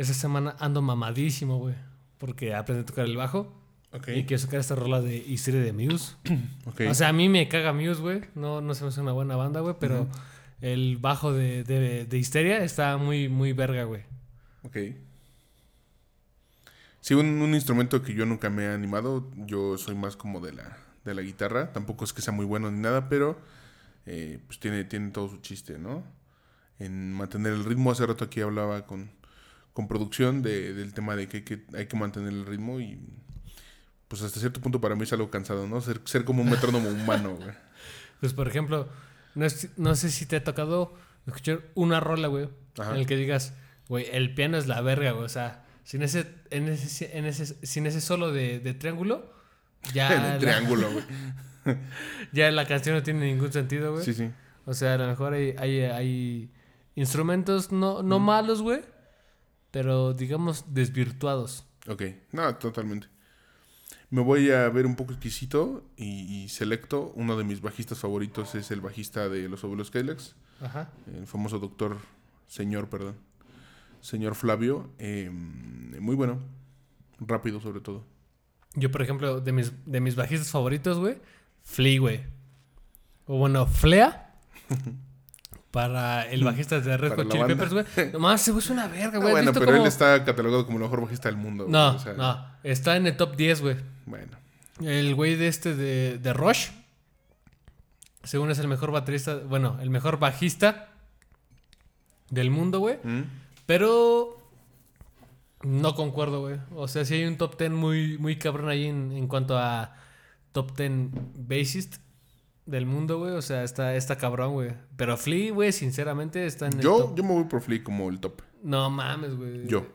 esa semana ando mamadísimo, güey. Porque aprendí a tocar el bajo. Ok. Y quiero sacar esta rola de Historia de Muse. O sea, a mí me caga Muse, güey. No, no se me hace una buena banda, güey. Pero el bajo de, de, de Histeria está muy, muy verga, güey. Ok. Sí, un, un instrumento que yo nunca me he animado. Yo soy más como de la, de la guitarra. Tampoco es que sea muy bueno ni nada, pero eh, pues tiene, tiene todo su chiste, ¿no? En mantener el ritmo. Hace rato aquí hablaba con, con producción de- del tema de que hay, que hay que mantener el ritmo y pues hasta cierto punto para mí es algo cansado, ¿no? Ser, ser como un metrónomo humano, güey. Pues, por ejemplo, no, es- no sé si te ha tocado escuchar una rola, güey. Ajá. En el que digas, güey, el piano es la verga, güey. O sea, sin ese, en ese, en ese, sin ese solo de, de triángulo, ya, el triángulo, güey. ya la canción no tiene ningún sentido, güey. Sí, sí. O sea, a lo mejor hay, hay, hay instrumentos no, no malos, güey. Pero digamos desvirtuados. Ok, no, totalmente. Me voy a ver un poco exquisito y, y selecto. Uno de mis bajistas favoritos es el bajista de Los Abuelos Cadillacs, Ajá. el famoso doctor, señor, perdón, señor Flavio. eh, muy bueno, rápido sobre todo. Yo, por ejemplo, de mis, de mis bajistas favoritos, güey, Flea, güey. O bueno, Flea. para el bajista de Red Hot Chili. Peppers, güey. Nomás se es una verga, Ah, güey. ¿Has bueno, pero él está catalogado como el mejor bajista del mundo. güey, No, o sea, no. Está en el top 10, güey. Bueno, El güey de este de, de Rush. Según es el mejor baterista. Bueno, el mejor bajista del mundo, güey. ¿Mm? Pero no concuerdo, güey. O sea, sí hay un top 10 muy, muy cabrón ahí en, en cuanto a top 10 bassist del mundo, güey. O sea, está, está cabrón, güey. Pero Flea, güey, sinceramente está en el yo, top. yo me voy por Flea como el top. No mames, güey. Yo,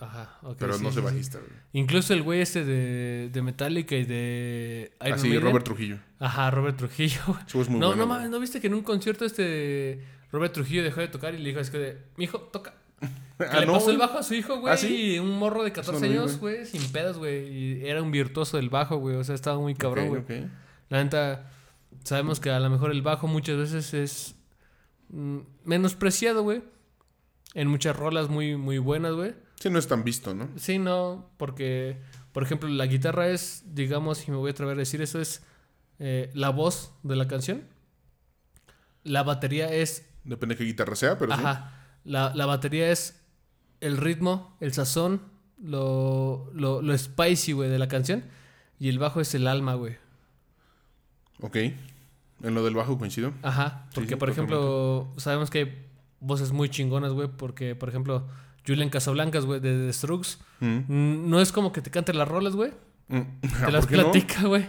Ajá, ok. pero sí, no sí, sí. bajista. güey. Incluso el güey este de, de Metallica y de Iron Así, Maiden. Ah, Robert Trujillo. Ajá, Robert Trujillo. güey. Es muy no, no mames, ¿no viste que en un concierto este Robert Trujillo dejó de tocar y le dijo así que de, mijo, toca. Que Ah, le no, pasó el bajo a su hijo, güey. ¿Ah, sí? Y un morro de 14 no lo vi, años, güey, sin pedos, güey. Y era un virtuoso del bajo, güey. O sea, estaba muy cabrón, güey. La neta, sabemos que a lo mejor el bajo muchas veces es mm, menospreciado, güey. En muchas rolas muy, muy buenas, güey. Sí, no es tan visto, ¿no? Sí, no, porque, por ejemplo, la guitarra es, digamos, y me voy a atrever a decir eso, es eh, la voz de la canción. La batería es, Depende de qué guitarra sea, pero sí. ajá, la, la batería es el ritmo, el sazón, lo, lo, lo spicy, güey, de la canción. Y el bajo es el alma, güey. Ok. En lo del bajo coincido. Ajá, porque sí, por ejemplo, sabemos que hay voces muy chingonas, güey, porque por ejemplo, Julian Casablancas, güey, de The Strokes, Mm. no es como que te cante las rolas, güey, Mm. te las ¿por platica, güey.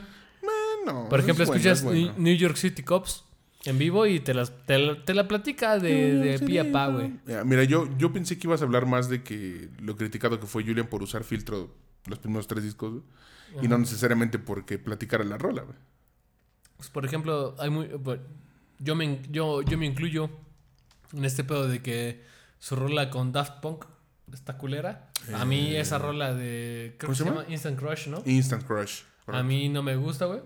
No, Por es ejemplo, bueno, escuchas es bueno. New York City Cops en vivo y te, las, te, la- te la platica de, de pi a pa, güey. Mira, Mira, yo, yo pensé que ibas a hablar más de que lo criticado que fue Julian por usar filtro los primeros tres discos, güey, y no necesariamente porque platicara la rola, güey. Pues, por ejemplo, hay muy, yo, me, yo, yo me incluyo en este pedo de que su rola con Daft Punk está culera. A mí Eh, esa rola de, creo ¿cómo que se llama? Instant Crush, ¿no? Instant Crush. A mí no me gusta, güey.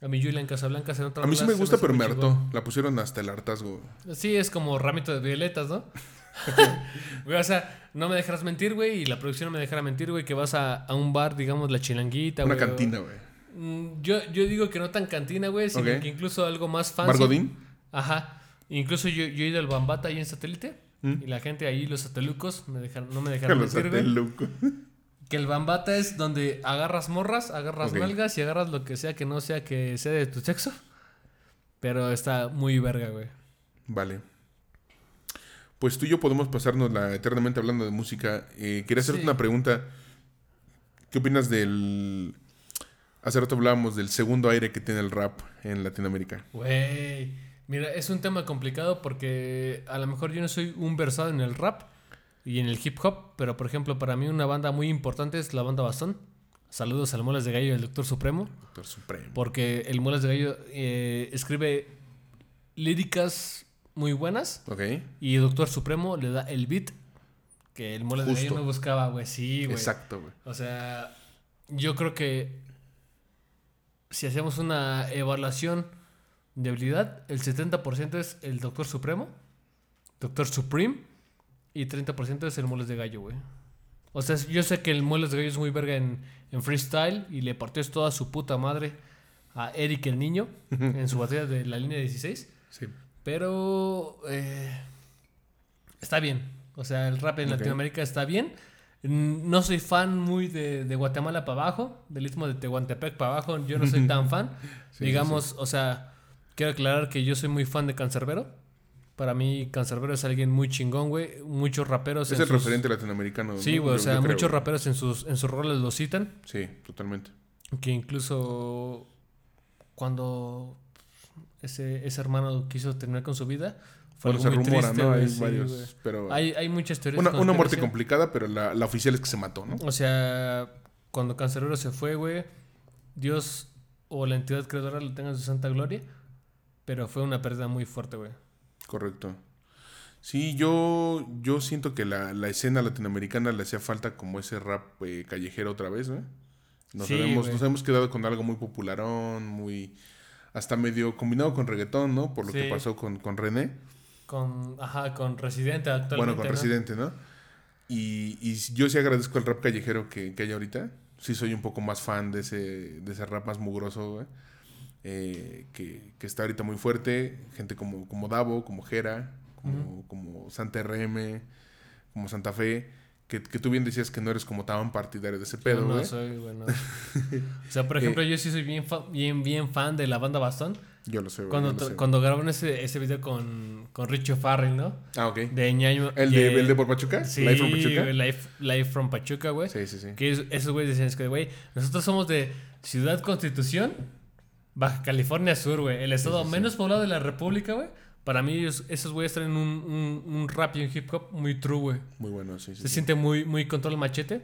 A mí Julian Casablancas en otra A mí sí me gusta, pero me hartó. La pusieron hasta el hartazgo. Sí, es como ramito de violetas, ¿no? Güey, o sea, no me dejarás mentir, güey, y la producción no me dejará mentir, güey, que vas a, a un bar, digamos, la chilanguita, Una güey, o- cantina, güey. Mm, Yo, yo digo que no tan cantina, güey, sino que incluso algo más fancy. ¿Margodín? Ajá. Incluso yo, yo he ido al Bambata ahí en satélite. ¿Mm? Y la gente ahí, los satelucos, me dejaron, no me dejaron Los mentir, güey. sateluco. Que el Bambata es donde agarras morras, agarras Ok. nalgas y agarras lo que sea que no sea que sea de tu sexo. Pero está muy verga, güey. Vale. Pues tú y yo podemos pasarnos la eternamente hablando de música. Eh, quería hacerte Sí. una pregunta. ¿Qué opinas del... Hace rato hablábamos del segundo aire que tiene el rap en Latinoamérica. Güey. Mira, es un tema complicado porque a lo mejor yo no soy un versado en el rap y en el hip hop, pero por ejemplo, para mí una banda muy importante es la banda Bastón. Saludos al Muelas de Gallo y al Doctor Supremo, Doctor Supremo. porque el Muelas de Gallo eh, escribe líricas muy buenas Ok. y Doctor Supremo le da el beat que el Muelas de. Gallo no buscaba, güey. Sí, güey. Exacto, güey. O sea, yo creo que si hacemos una evaluación de habilidad, el 70% es el Doctor Supremo, Doctor Supreme, y 30% es el Moles de Gallo, güey. O sea, yo sé que el Muelas de Gallo es muy verga en, en freestyle y le partió toda su puta madre a Eric el Niño en su batalla de la línea 16. Sí. Pero eh, está bien. O sea, el rap en. Latinoamérica está bien. No soy fan muy de, de Guatemala para abajo, del istmo de Tehuantepec para abajo. Yo no soy tan fan. Sí, Digamos, o sea, quiero aclarar que yo soy muy fan de Cancerbero. Para mí, Cancerbero es alguien muy chingón, güey. Muchos raperos. Es en el sus- referente latinoamericano. Sí, ¿no? güey. O sea, creo, muchos raperos en sus, en sus roles lo citan. Sí, totalmente. Que incluso cuando ese, ese hermano quiso terminar con su vida. Fue Bueno, se rumora, triste, ¿no? Hay sí, varios. Pero Hay, hay muchas teorías. una, una muerte complicada, pero la, la oficial es que se mató, ¿no? O sea, cuando Cancerbero se fue, güey, Dios o la entidad creadora lo tenga en su santa gloria. Pero fue una pérdida muy fuerte, güey. Correcto. Sí, yo, yo siento que la, la escena latinoamericana le hacía falta como ese rap eh, callejero otra vez, ¿no? Nos, Sí, habíamos, güey. nos hemos quedado con algo muy popularón, muy... Hasta medio combinado con reggaetón, ¿no? Por lo que pasó con, con René. Con, ajá, con Residente actualmente. Bueno, con ¿no? Residente, ¿no? Y, y yo sí agradezco el rap callejero que, que hay ahorita. Sí soy un poco más fan de ese, de ese rap más mugroso, güey. Eh, que, que está ahorita muy fuerte. Gente como, como Davo, como Jera, como, como Santa RM, como Santa Fe. Que, que tú bien decías que no eres como tan partidario de ese Yo pedo, no soy, güey, no. O sea, por ejemplo, yo sí soy bien, bien, bien fan de la banda Bastón. Yo lo sé, güey. Cuando, lo to- sé. cuando grabaron ese, ese video con, con Richo Farrell, ¿no? Ah, ok. De Ñaño. ¿El y de, el de por Pachuca? Sí, ¿Live from Pachuca? Live, Live from Pachuca, güey. Sí, sí, sí. Que es- esos güeyes decían, es que, güey, nosotros somos de Ciudad Constitución, Baja California Sur, güey. El estado sí, sí. menos poblado de la República, güey. Para mí, ellos- esos güeyes traen un, un, un rap y un hip hop muy true, güey. Muy bueno, sí, sí. Se sí. siente muy, muy Control Machete.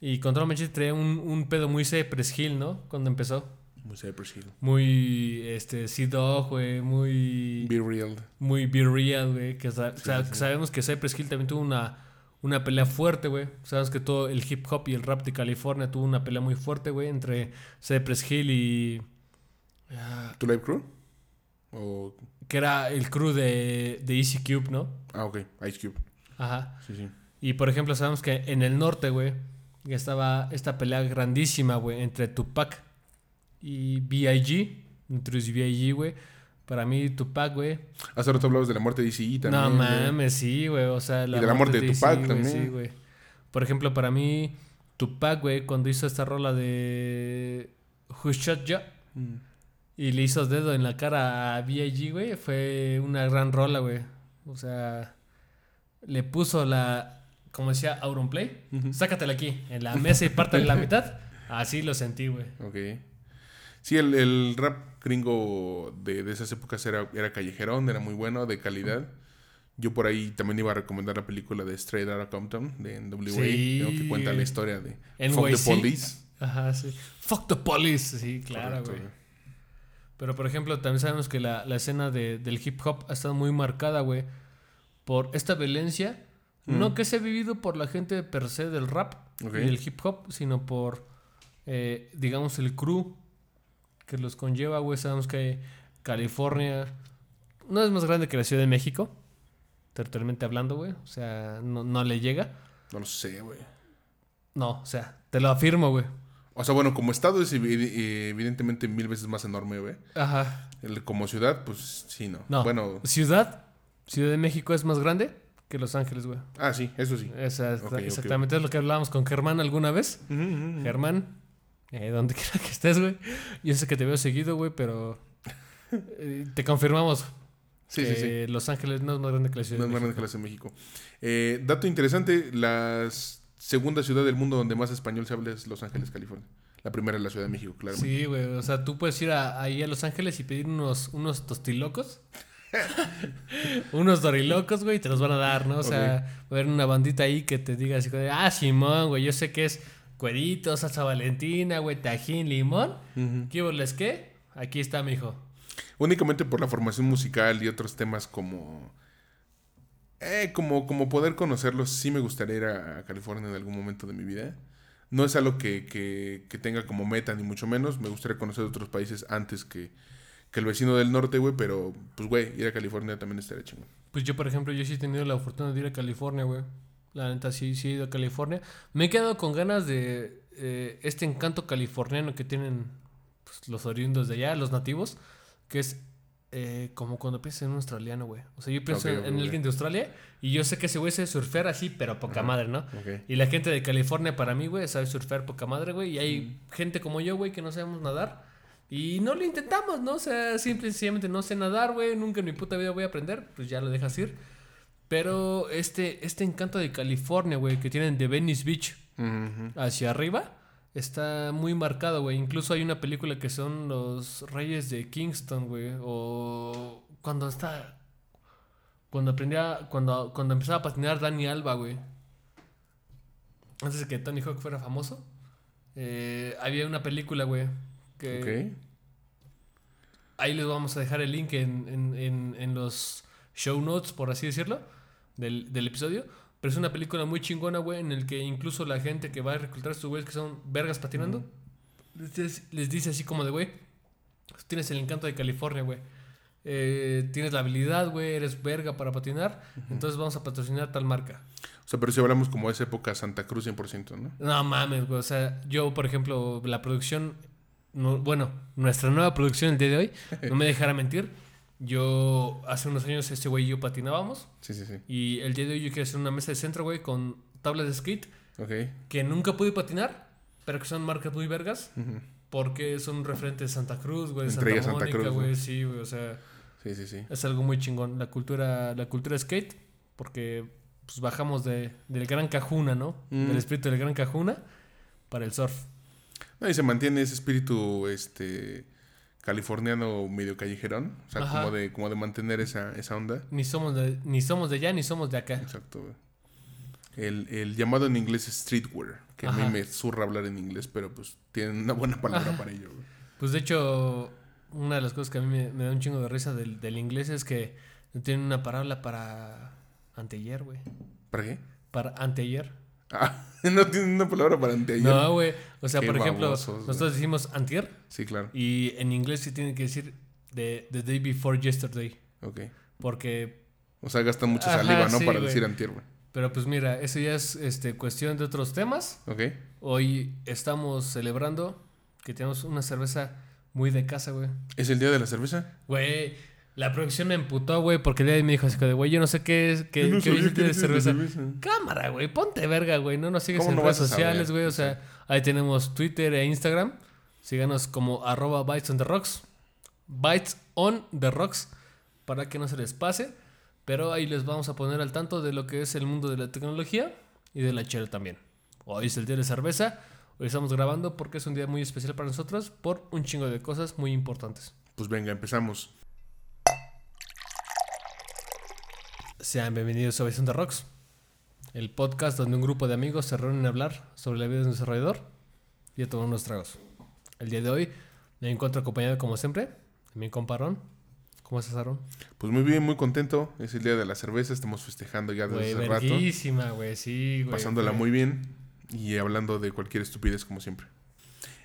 Y Control Machete traía un, un pedo muy Cypress Hill, ¿no? Cuando empezó. Muy Cypress Hill. Muy, este, C-Dog, güey. Muy... Be real. muy be real, güey. Que, sa- Sí, sa- sí, sí. sabemos que Cypress Hill también tuvo una, una pelea fuerte, güey. Sabemos que todo el hip hop y el rap de California tuvo una pelea muy fuerte, güey, entre Cypress Hill y. ah, ¿Tu Live Crew? O... que era el crew de, de Easy Cube, ¿no? Ah, ok. Ice Cube. Ajá. Sí, sí. Y por ejemplo, sabemos que en el norte, güey, ya estaba esta pelea grandísima, güey, entre Tupac y B.I.G. Entre B.I.G., güey. Para mí, Tupac, güey, Hace rato hablabas de la muerte de DCE también. No güey. mames, sí, güey. O sea, de la muerte de Tupac también. Sí, güey. Por ejemplo, para mí, Tupac, güey, cuando hizo esta rola de Who Shot Ya Mm. y le hizo dedo en la cara a B.I.G., güey, fue una gran rola, güey. O sea, le puso la, como decía Auronplay, Ujú. sácatela aquí, en la mesa y pártale la mitad. Así lo sentí, güey. Ok. Sí, el, el rap gringo de, de esas épocas era, era callejerón, era muy bueno, de calidad. Yo por ahí también iba a recomendar la película de Straight Outta Compton, de NWA, Sí. que cuenta la historia de NYC. Fuck the Police. Ajá, sí. Fuck the police. Sí, claro, güey. Pero por ejemplo, también sabemos que la, la escena de- del hip hop ha estado muy marcada, güey, por esta violencia. Mm. No que se ha vivido por la gente per se del rap y del hip hop, sino por, eh, digamos, el crew que los conlleva, güey. Sabemos que California no es más grande que la Ciudad de México, territorialmente hablando, güey. O sea, no, no le llega. No lo sé, güey. No, o sea, te lo afirmo, güey. O sea, bueno, como estado es evi- evidentemente mil veces más enorme, güey. Ajá. Como ciudad, pues sí, no. No. Bueno, Ciudad, Ciudad de México es más grande que Los Ángeles, güey. ah, sí, eso sí. Esa- exactamente es lo que hablábamos con Germán alguna vez. Germán, eh, donde quiera que estés, güey. Yo sé que te veo seguido, güey, pero eh, te confirmamos Sí, sí, sí. Los Ángeles no es más grande que la Ciudad No es de más grande que México. la Ciudad de México. Eh, dato interesante, la segunda ciudad del mundo donde más español se habla es Los Ángeles, California. La primera es la Ciudad de México, claro. Sí, güey. O sea, tú puedes ir a- ahí a Los Ángeles y pedir unos, unos tostilocos. unos dorilocos, güey, y te los van a dar, ¿no? O sea, va a haber una bandita ahí que te diga así, ah, Simón, güey, yo sé que es cuerito, salsa valentina, güey, tajín, limón. ¿Qué les qué? Aquí está, mijo. Únicamente por la formación musical y otros temas como... Eh, como, como poder conocerlos, sí me gustaría ir a, a California en algún momento de mi vida. No es algo que, que- que tenga como meta, ni mucho menos. Me gustaría conocer otros países antes que, que el vecino del norte, güey. Pero, pues, güey, ir a California también estaría chingón. Pues yo, por ejemplo, yo sí he tenido la fortuna de ir a California, güey. La neta, sí, sí he ido a California. Me he quedado con ganas de eh, este encanto californiano que tienen pues, los oriundos de allá, los nativos, que es eh, como cuando piensas en un australiano, güey. O sea, yo pienso en, alguien de Australia y yo sé que ese güey sabe surfear así, pero poca madre, ¿no? Y la gente de California, para mí, güey, sabe surfear poca madre, güey. Y hay gente como yo, güey, que no sabemos nadar. Y no lo intentamos, ¿no? O sea, simple y sencillamente no sé nadar, güey. Nunca en mi puta vida voy a aprender. Pues ya lo dejas ir. Pero este, este encanto de California, güey, que tienen de Venice Beach hacia arriba, está muy marcado, güey. Incluso hay una película que son los Reyes de Kingston, güey. O cuando está... Cuando aprendía... Cuando, cuando empezaba a patinar Dani Alba, güey. Antes de que Tony Hawk fuera famoso. eh, había una película, güey. Que Ok. ahí les vamos a dejar el link en, en- en- en los show notes, por así decirlo, del, del episodio. Pero es una película muy chingona, güey, en el que incluso la gente que va a reclutar a estos güeyes que son vergas patinando, les, dice- les dice así como de, güey, tienes el encanto de California, güey. Eh, tienes la habilidad, güey, eres verga para patinar, entonces vamos a patrocinar tal marca. O sea, pero si hablamos como de esa época Santa Cruz 100%, ¿no? No mames, güey. O sea, yo, por ejemplo, la producción. no- bueno, nuestra nueva producción el día de hoy, no me dejará mentir. Yo, hace unos años, este güey y yo patinábamos. Sí, sí, sí. Y el día de hoy yo quiero hacer una mesa de centro, güey, con tablas de skate Ok. que nunca pude patinar, pero que son marcas muy vergas. Porque son referentes de Santa Cruz, güey, Santa Mónica, Cruz, güey. ¿no? Sí, güey, o sea, Sí, sí, sí. es algo muy chingón. La cultura, la cultura skate, porque pues bajamos de, del gran cajuna, ¿no? Mm. Del espíritu del gran cajuna para el surf. No, y se mantiene ese espíritu este californiano medio callejerón. O sea, Ajá. como de, como de mantener esa, esa onda. Ni somos de, ni somos de allá ni somos de acá. Exacto. güey. El, el llamado en inglés es streetwear, que a mí me zurra hablar en inglés, pero pues tienen una buena palabra Ajá. para ello. güey. Pues de hecho, una de las cosas que a mí me, me da un chingo de risa del, del inglés es que no tienen una palabra para anteayer, güey. ¿Para qué? Para anteayer. Ah, no tienen una palabra para anteayer. No, güey. O sea, Qué por ejemplo, babosos, nosotros decimos antier Sí, claro. y en inglés sí tienen que decir the, the day before yesterday. Ok. Porque, O sea, gastan mucha Ajá, saliva, ¿no? sí, para decir antier, güey. pero pues mira, eso ya es este, cuestión de otros temas. Ok. Hoy estamos celebrando que tenemos una cerveza muy de casa, güey. ¿Es el día de la cerveza? Güey, la producción me emputó, güey, porque el día de hoy me dijo así, de, güey, yo no sé qué es, qué, qué dice de cerveza. Cámara, güey, ponte verga, güey, no nos sigues ¿Cómo en no redes sociales, güey, o sea, ahí tenemos Twitter e Instagram. Síganos como arroba Bytes on the Rocks. Bytes on the Rocks, para que no se les pase. Pero ahí les vamos a poner al tanto de lo que es el mundo de la tecnología y de la chela también. Hoy es el día de cerveza. Hoy estamos grabando porque es un día muy especial para nosotros por un chingo de cosas muy importantes. Pues venga, empezamos. Sean bienvenidos a on the Rocks, el podcast donde un grupo de amigos se reúnen a hablar sobre la vida de un desarrollador y a tomar unos tragos. El día de hoy me encuentro acompañado como siempre de mi comparón. ¿Cómo estás, Aaron? Pues muy bien, muy contento. Es el día de la cerveza. Estamos festejando ya desde hace rato. güey, sí, güey. pasándola muy bien y hablando de cualquier estupidez como siempre.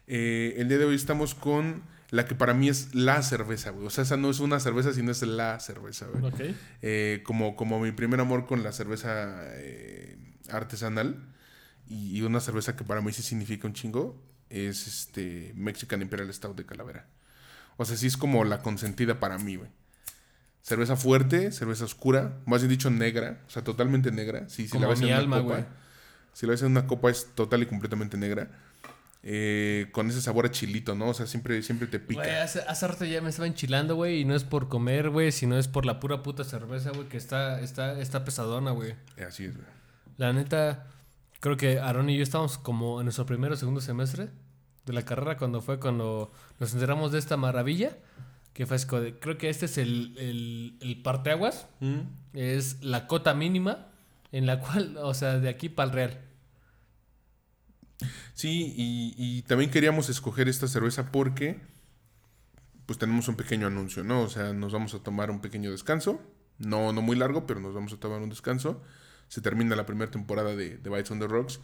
Eh, el día de hoy estamos con la que para mí es la cerveza, güey. O sea, esa no es una cerveza, sino es la cerveza, güey. Ok. Eh, como, como mi primer amor con la cerveza eh, artesanal y, y una cerveza que para mí sí significa un chingo es este Mexican Imperial Stout de Calavera. O sea, sí es como la consentida para mí, güey. Cerveza fuerte, cerveza oscura, más bien dicho negra, o sea, totalmente negra. Sí, si Como la ves mi en una alma, copa, si la ves en una copa es total y completamente negra. Eh, con ese sabor a chilito, ¿no? O sea, siempre, siempre te pica. Güey, hace, hace rato ya me estaba enchilando, güey, y no es por comer, güey, sino es por la pura puta cerveza, güey, que está, está, está pesadona, güey. Así es, güey. La neta, creo que Aaron y yo estábamos como en nuestro primero o segundo semestre de la carrera cuando fue cuando nos enteramos de esta maravilla. Que fue creo que este es el, el, el parteaguas. Es la cota mínima en la cual, o sea, de aquí para el real. Sí, y, y también queríamos escoger esta cerveza porque pues tenemos un pequeño anuncio, ¿no? O sea, nos vamos a tomar un pequeño descanso. No, no muy largo, pero nos vamos a tomar un descanso. Se termina la primera temporada de, de Bites on the Rocks.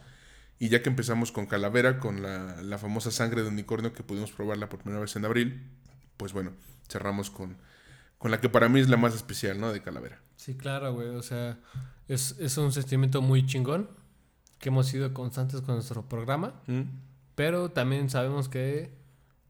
Y ya que empezamos con Calavera, con la, la famosa sangre de unicornio que pudimos probarla por primera vez en abril, pues bueno, cerramos con, con la que para mí es la más especial, ¿no? De Calavera. Sí, claro, güey. O sea, es, es un sentimiento muy chingón que hemos sido constantes con nuestro programa. ¿Mm? Pero también sabemos que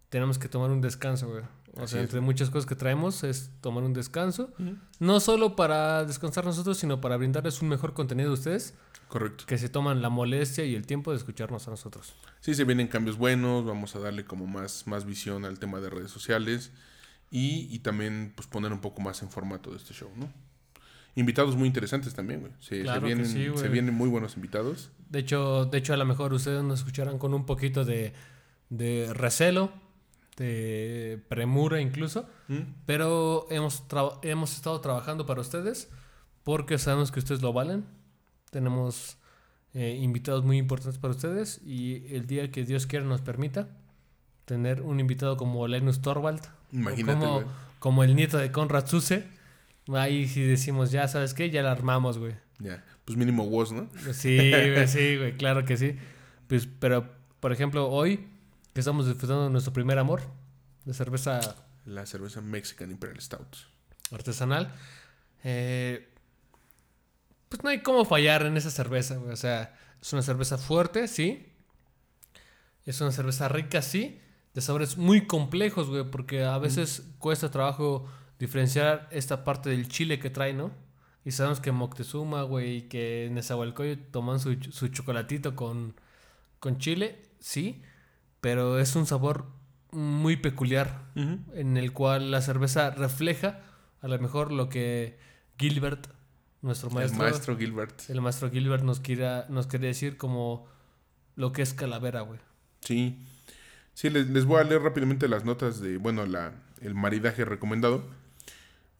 tenemos que tomar un descanso, güey. O Así sea, es. entre muchas cosas que traemos es tomar un descanso. No solo para descansar nosotros, sino para brindarles un mejor contenido a ustedes Correcto. que se toman la molestia y el tiempo de escucharnos a nosotros. Sí, se vienen cambios buenos, vamos a darle como más, más visión al tema de redes sociales y, y también pues poner un poco más en formato de este show, ¿no? Invitados muy interesantes también, güey. Se, Claro vienen, sí, güey. se vienen muy buenos invitados. De hecho, de hecho, a lo mejor ustedes nos escucharán con un poquito de, de recelo, de premura incluso. ¿Mm? Pero hemos, hemos estado trabajando para ustedes porque sabemos que ustedes lo valen. Tenemos eh, invitados muy importantes para ustedes y el día que Dios quiera nos permita tener un invitado como Linus Torvald, Imagínate, como, como el nieto de Conrad Zuse. Ahí sí decimos, ya sabes qué, ya la armamos, güey. Ya, pues mínimo Woz, ¿no? Sí, güey, sí, güey, claro que sí. Pues, pero, por ejemplo, hoy que estamos disfrutando de nuestro primer amor de cerveza La cerveza Mexican Imperial Stout. artesanal, eh, pues no hay cómo fallar en esa cerveza, güey. O sea, es una cerveza fuerte, sí. Es una cerveza rica, sí. De sabores muy complejos, güey, porque a veces cuesta trabajo diferenciar esta parte del chile que trae, ¿no? Y sabemos que Moctezuma, güey, y que Nezahualcóyotl toman su, su chocolatito con, con chile, sí. Pero es un sabor muy peculiar en el cual la cerveza refleja a lo mejor lo que Gilbert, nuestro El maestro, maestro Gilbert. el maestro Gilbert nos quiera, nos quería decir como lo que es calavera, güey. Sí. Sí, les, les voy a leer rápidamente las notas de, bueno, la, el maridaje recomendado.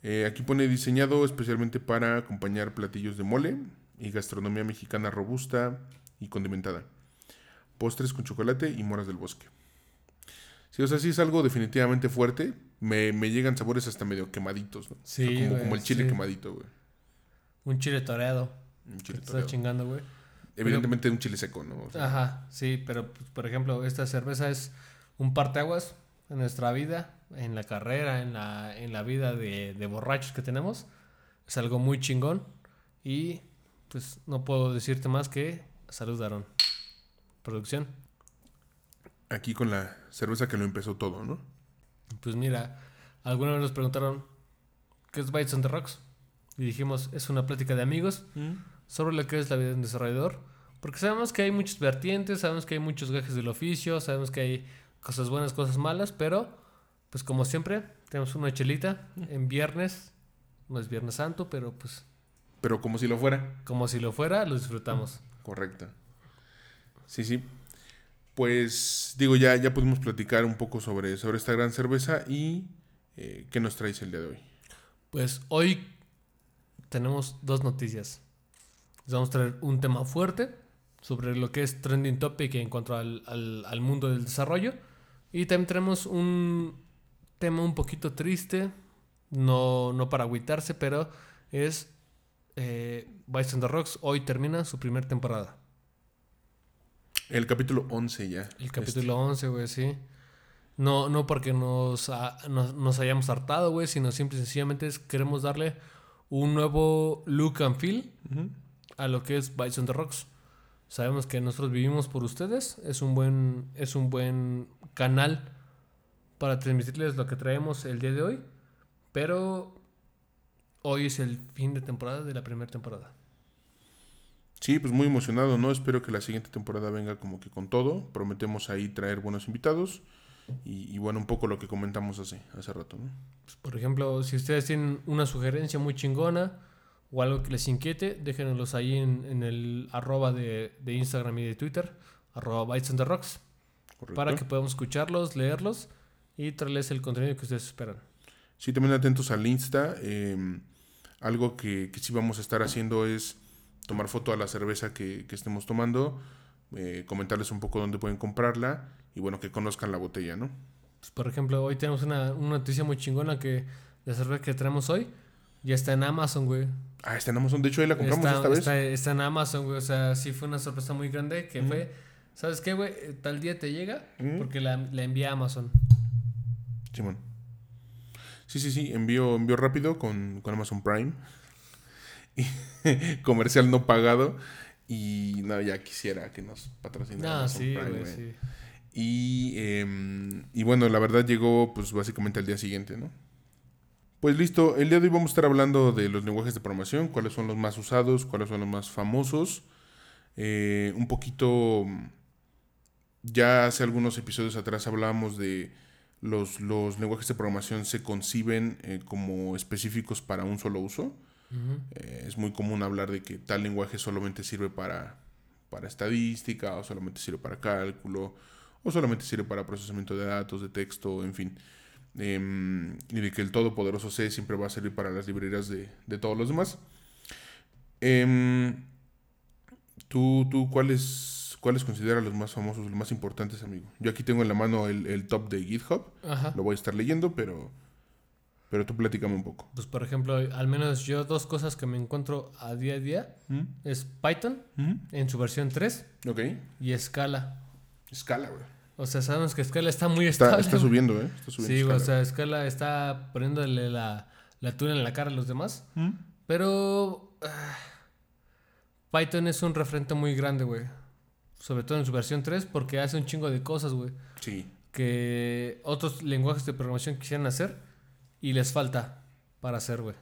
Eh, aquí pone diseñado especialmente para acompañar platillos de mole y gastronomía mexicana robusta y condimentada. Postres con chocolate y moras del bosque. Sí, o sea, sí es algo definitivamente fuerte. Me, me llegan sabores hasta medio quemaditos, ¿no? O sea, Sí, como, el chile sí. quemadito, güey. Un chile toreado. Un chile te está toreado. chingando, güey. Evidentemente un chile seco, ¿no? O sea, Ajá, sí, pero pues, por ejemplo, esta cerveza es un parteaguas en nuestra vida, en la carrera, en la, en la vida de, de borrachos que tenemos. Es algo muy chingón y pues no puedo decirte más que salud, Aaron. Producción. Aquí con la cerveza que lo empezó todo, ¿no? Pues mira, alguna vez nos preguntaron qué es Bites on the Rocks y dijimos es una plática de amigos sobre lo que es la vida de un desarrollador. Porque sabemos que hay muchas vertientes, sabemos que hay muchos gajes del oficio, sabemos que hay cosas buenas, cosas malas, pero pues como siempre, tenemos una chelita en viernes, no es Viernes Santo, pero pues Pero como si lo fuera. como si lo fuera, lo disfrutamos. Correcta. Sí, sí. Pues digo, ya, ya pudimos platicar un poco sobre, sobre esta gran cerveza y eh, qué nos traes el día de hoy. Pues hoy tenemos dos noticias. Les vamos a traer un tema fuerte sobre lo que es trending topic en cuanto al, al- al mundo del desarrollo. Y también tenemos un tema un poquito triste, no, no para agüitarse, pero es eh, Vice and the Rocks. Hoy termina su primera temporada. El capítulo 11 ya. El capítulo 11, güey, sí. No, no porque nos, ha- nos, nos hayamos hartado, güey, sino simple y sencillamente es- queremos darle un nuevo look and feel Este. A lo que es Bites on the Rocks. Sabemos que nosotros vivimos por ustedes. Es un buen, es un buen canal para transmitirles lo que traemos el día de hoy. Pero hoy es el fin de temporada de la primera temporada. Sí, pues muy emocionado, ¿no? Espero que la siguiente temporada venga como que con todo. Prometemos ahí traer buenos invitados. Y, y bueno, un poco lo que comentamos hace, hace rato, ¿no? Pues, por ejemplo, si ustedes tienen una sugerencia muy chingona o algo que les inquiete, déjenoslos ahí en, en el arroba de, de Instagram y de Twitter, arroba Bites on the Rocks, Correcto. para que podamos escucharlos, leerlos y traerles el contenido que ustedes esperan. Sí, también atentos al Insta. eh, algo que, que sí vamos a estar haciendo es tomar foto a la cerveza que, que estemos tomando, eh, comentarles un poco dónde pueden comprarla y bueno, que conozcan la botella, ¿no? Pues, por ejemplo, hoy tenemos una, una noticia muy chingona que la cerveza que tenemos hoy ya está en Amazon, güey. Ah, está en Amazon. De hecho, ahí la compramos está, esta vez. Está, está en Amazon, güey. O sea, sí fue una sorpresa muy grande que fue, ¿sabes qué, güey? Eh, Tal día te llega porque la, la envía a Amazon. Simón. Sí, sí, sí, envío, envío rápido con, con Amazon Prime. Y comercial no pagado. Y no, ya quisiera que nos patrocinara Amazon sí, Prime, güey, sí. Y, em, y bueno, la verdad llegó pues básicamente al día siguiente, ¿no? Pues listo, el día de hoy vamos a estar hablando de los lenguajes de programación, cuáles son los más usados, cuáles son los más famosos. Eh, un poquito, ya hace algunos episodios atrás hablábamos de los, los lenguajes de programación se conciben eh, como específicos para un solo uso. Eh, es muy común hablar de que tal lenguaje solamente sirve para, para estadística, o solamente sirve para cálculo, o solamente sirve para procesamiento de datos, de texto, en fin. Em, y de que el todopoderoso C siempre va a servir para las librerías de, de todos los demás. Em, ¿Tú, tú cuáles, cuáles consideras los más famosos, los más importantes, amigo? Yo aquí tengo en la mano el, el top de GitHub. Ajá. Lo voy a estar leyendo, pero, pero tú platícame un poco. Pues por ejemplo, al menos yo dos cosas que me encuentro a día a día es Python en su versión 3 Ok. y Scala. Escala, güey. O sea, sabemos que Scala está muy Está, estable. está subiendo, ¿eh? Está subiendo. Sí, o Scala. sea, Scala está poniéndole la, la tuna en la cara a los demás. ¿Mm? Pero ah, Python es un referente muy grande, güey. Sobre todo en su versión 3 porque hace un chingo de cosas, güey. Sí. Que otros lenguajes de programación quisieran hacer y les falta para hacer, güey.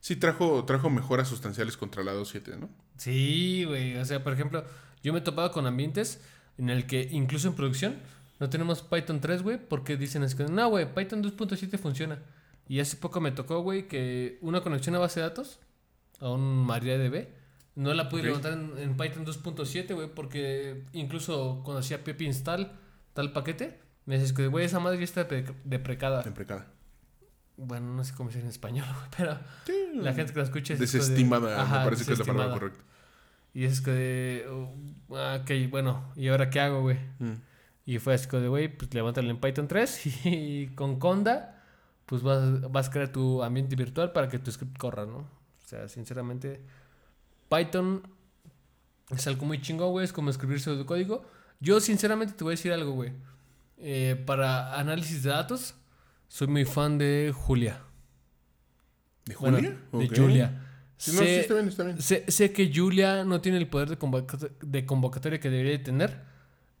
Sí, trajo, trajo mejoras sustanciales contra la 2.7, ¿no? Sí, güey. O sea, por ejemplo, yo me he topado con ambientes en el que incluso en producción no tenemos Python 3, güey, porque dicen es que no, güey, Python 2.7 funciona. Y hace poco me tocó, güey, que una conexión a base de datos, a un MariaDB, no la pude levantar en, en Python 2.7, güey, porque incluso cuando hacía pip install tal paquete, me dices que, güey, esa madre ya está de- deprecada. Temprecada. Bueno, no sé cómo decir en español, güey, pero Sí. la gente que lo escucha es de- Desestimada, Ajá, me parece que es la palabra correcta. Y es que, ah, ok, bueno, ¿y ahora qué hago, güey? Mm. Y fue así como de, güey, pues levántalo en Python 3 y con Conda, pues vas, vas a crear tu ambiente virtual para que tu script corra, ¿no? O sea, sinceramente, Python es algo muy chingón, güey, es como escribir su código. Yo, sinceramente, te voy a decir algo, güey. Eh, para análisis de datos, soy muy fan de Julia. ¿De Bueno, Julia? de. Julia. Sí, no, sí, Sé- está bien, está bien. Sé, sé que Julia no tiene el poder de, convoca- de convocatoria que debería de tener,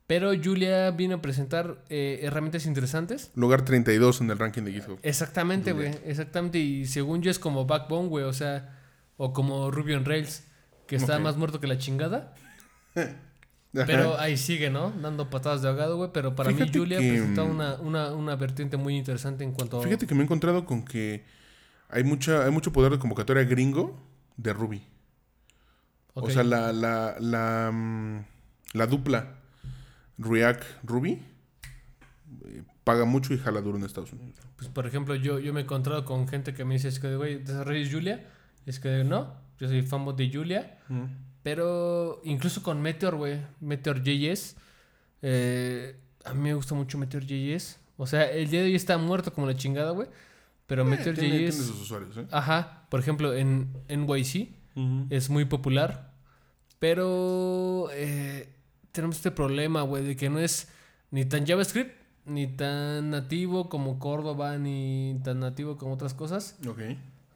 pero Julia vino a presentar eh, herramientas interesantes. Lugar 32 en el ranking de GitHub. Exactamente, güey, exactamente. Y según yo es como Backbone, güey, o sea, o como Ruby on Rails, que está más muerto que la chingada. Pero ahí sigue, ¿no? Dando patadas de ahogado, güey. Pero para Fíjate mí Julia que, presenta mm, una, una, una vertiente muy interesante en cuanto Fíjate que me he encontrado con que hay mucha hay mucho poder de convocatoria gringo de Ruby. O sea, la, la, la, mm, la dupla React-Ruby eh, paga mucho y jala duro en Estados Unidos. Pues, por ejemplo, yo, yo me he encontrado con gente que me dice, es que, güey, ¿desarrollas Julia? Es que no, yo soy fanboy de Julia. Pero incluso con Meteor, güey, Meteor JS, eh, a mí me gusta mucho Meteor JS. O sea, el día de hoy está muerto como la chingada, güey. Pero Eh, Meteor tiene, tiene JS, sus usuarios, ¿eh? ajá, por ejemplo, en NYC es muy popular. Pero eh, tenemos este problema, güey, de que no es ni tan JavaScript, ni tan nativo como Córdoba, ni tan nativo como otras cosas, Ok.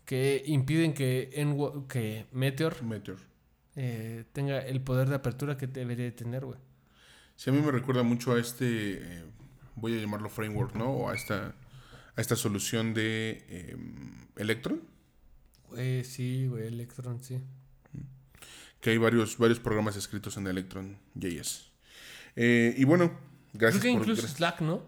Que impiden que, NY que Meteor Meteor. eh, tenga el poder de apertura que debería de tener, güey. Sí, a mí me recuerda mucho a este, eh, voy a llamarlo framework, ¿no? O a esta, a esta solución de eh, Electron, Güey, sí, güey, Electron, sí. que hay varios, varios programas escritos en Electron JS. Eh, y bueno, gracias Creo que por... incluso gracias- Slack, ¿no?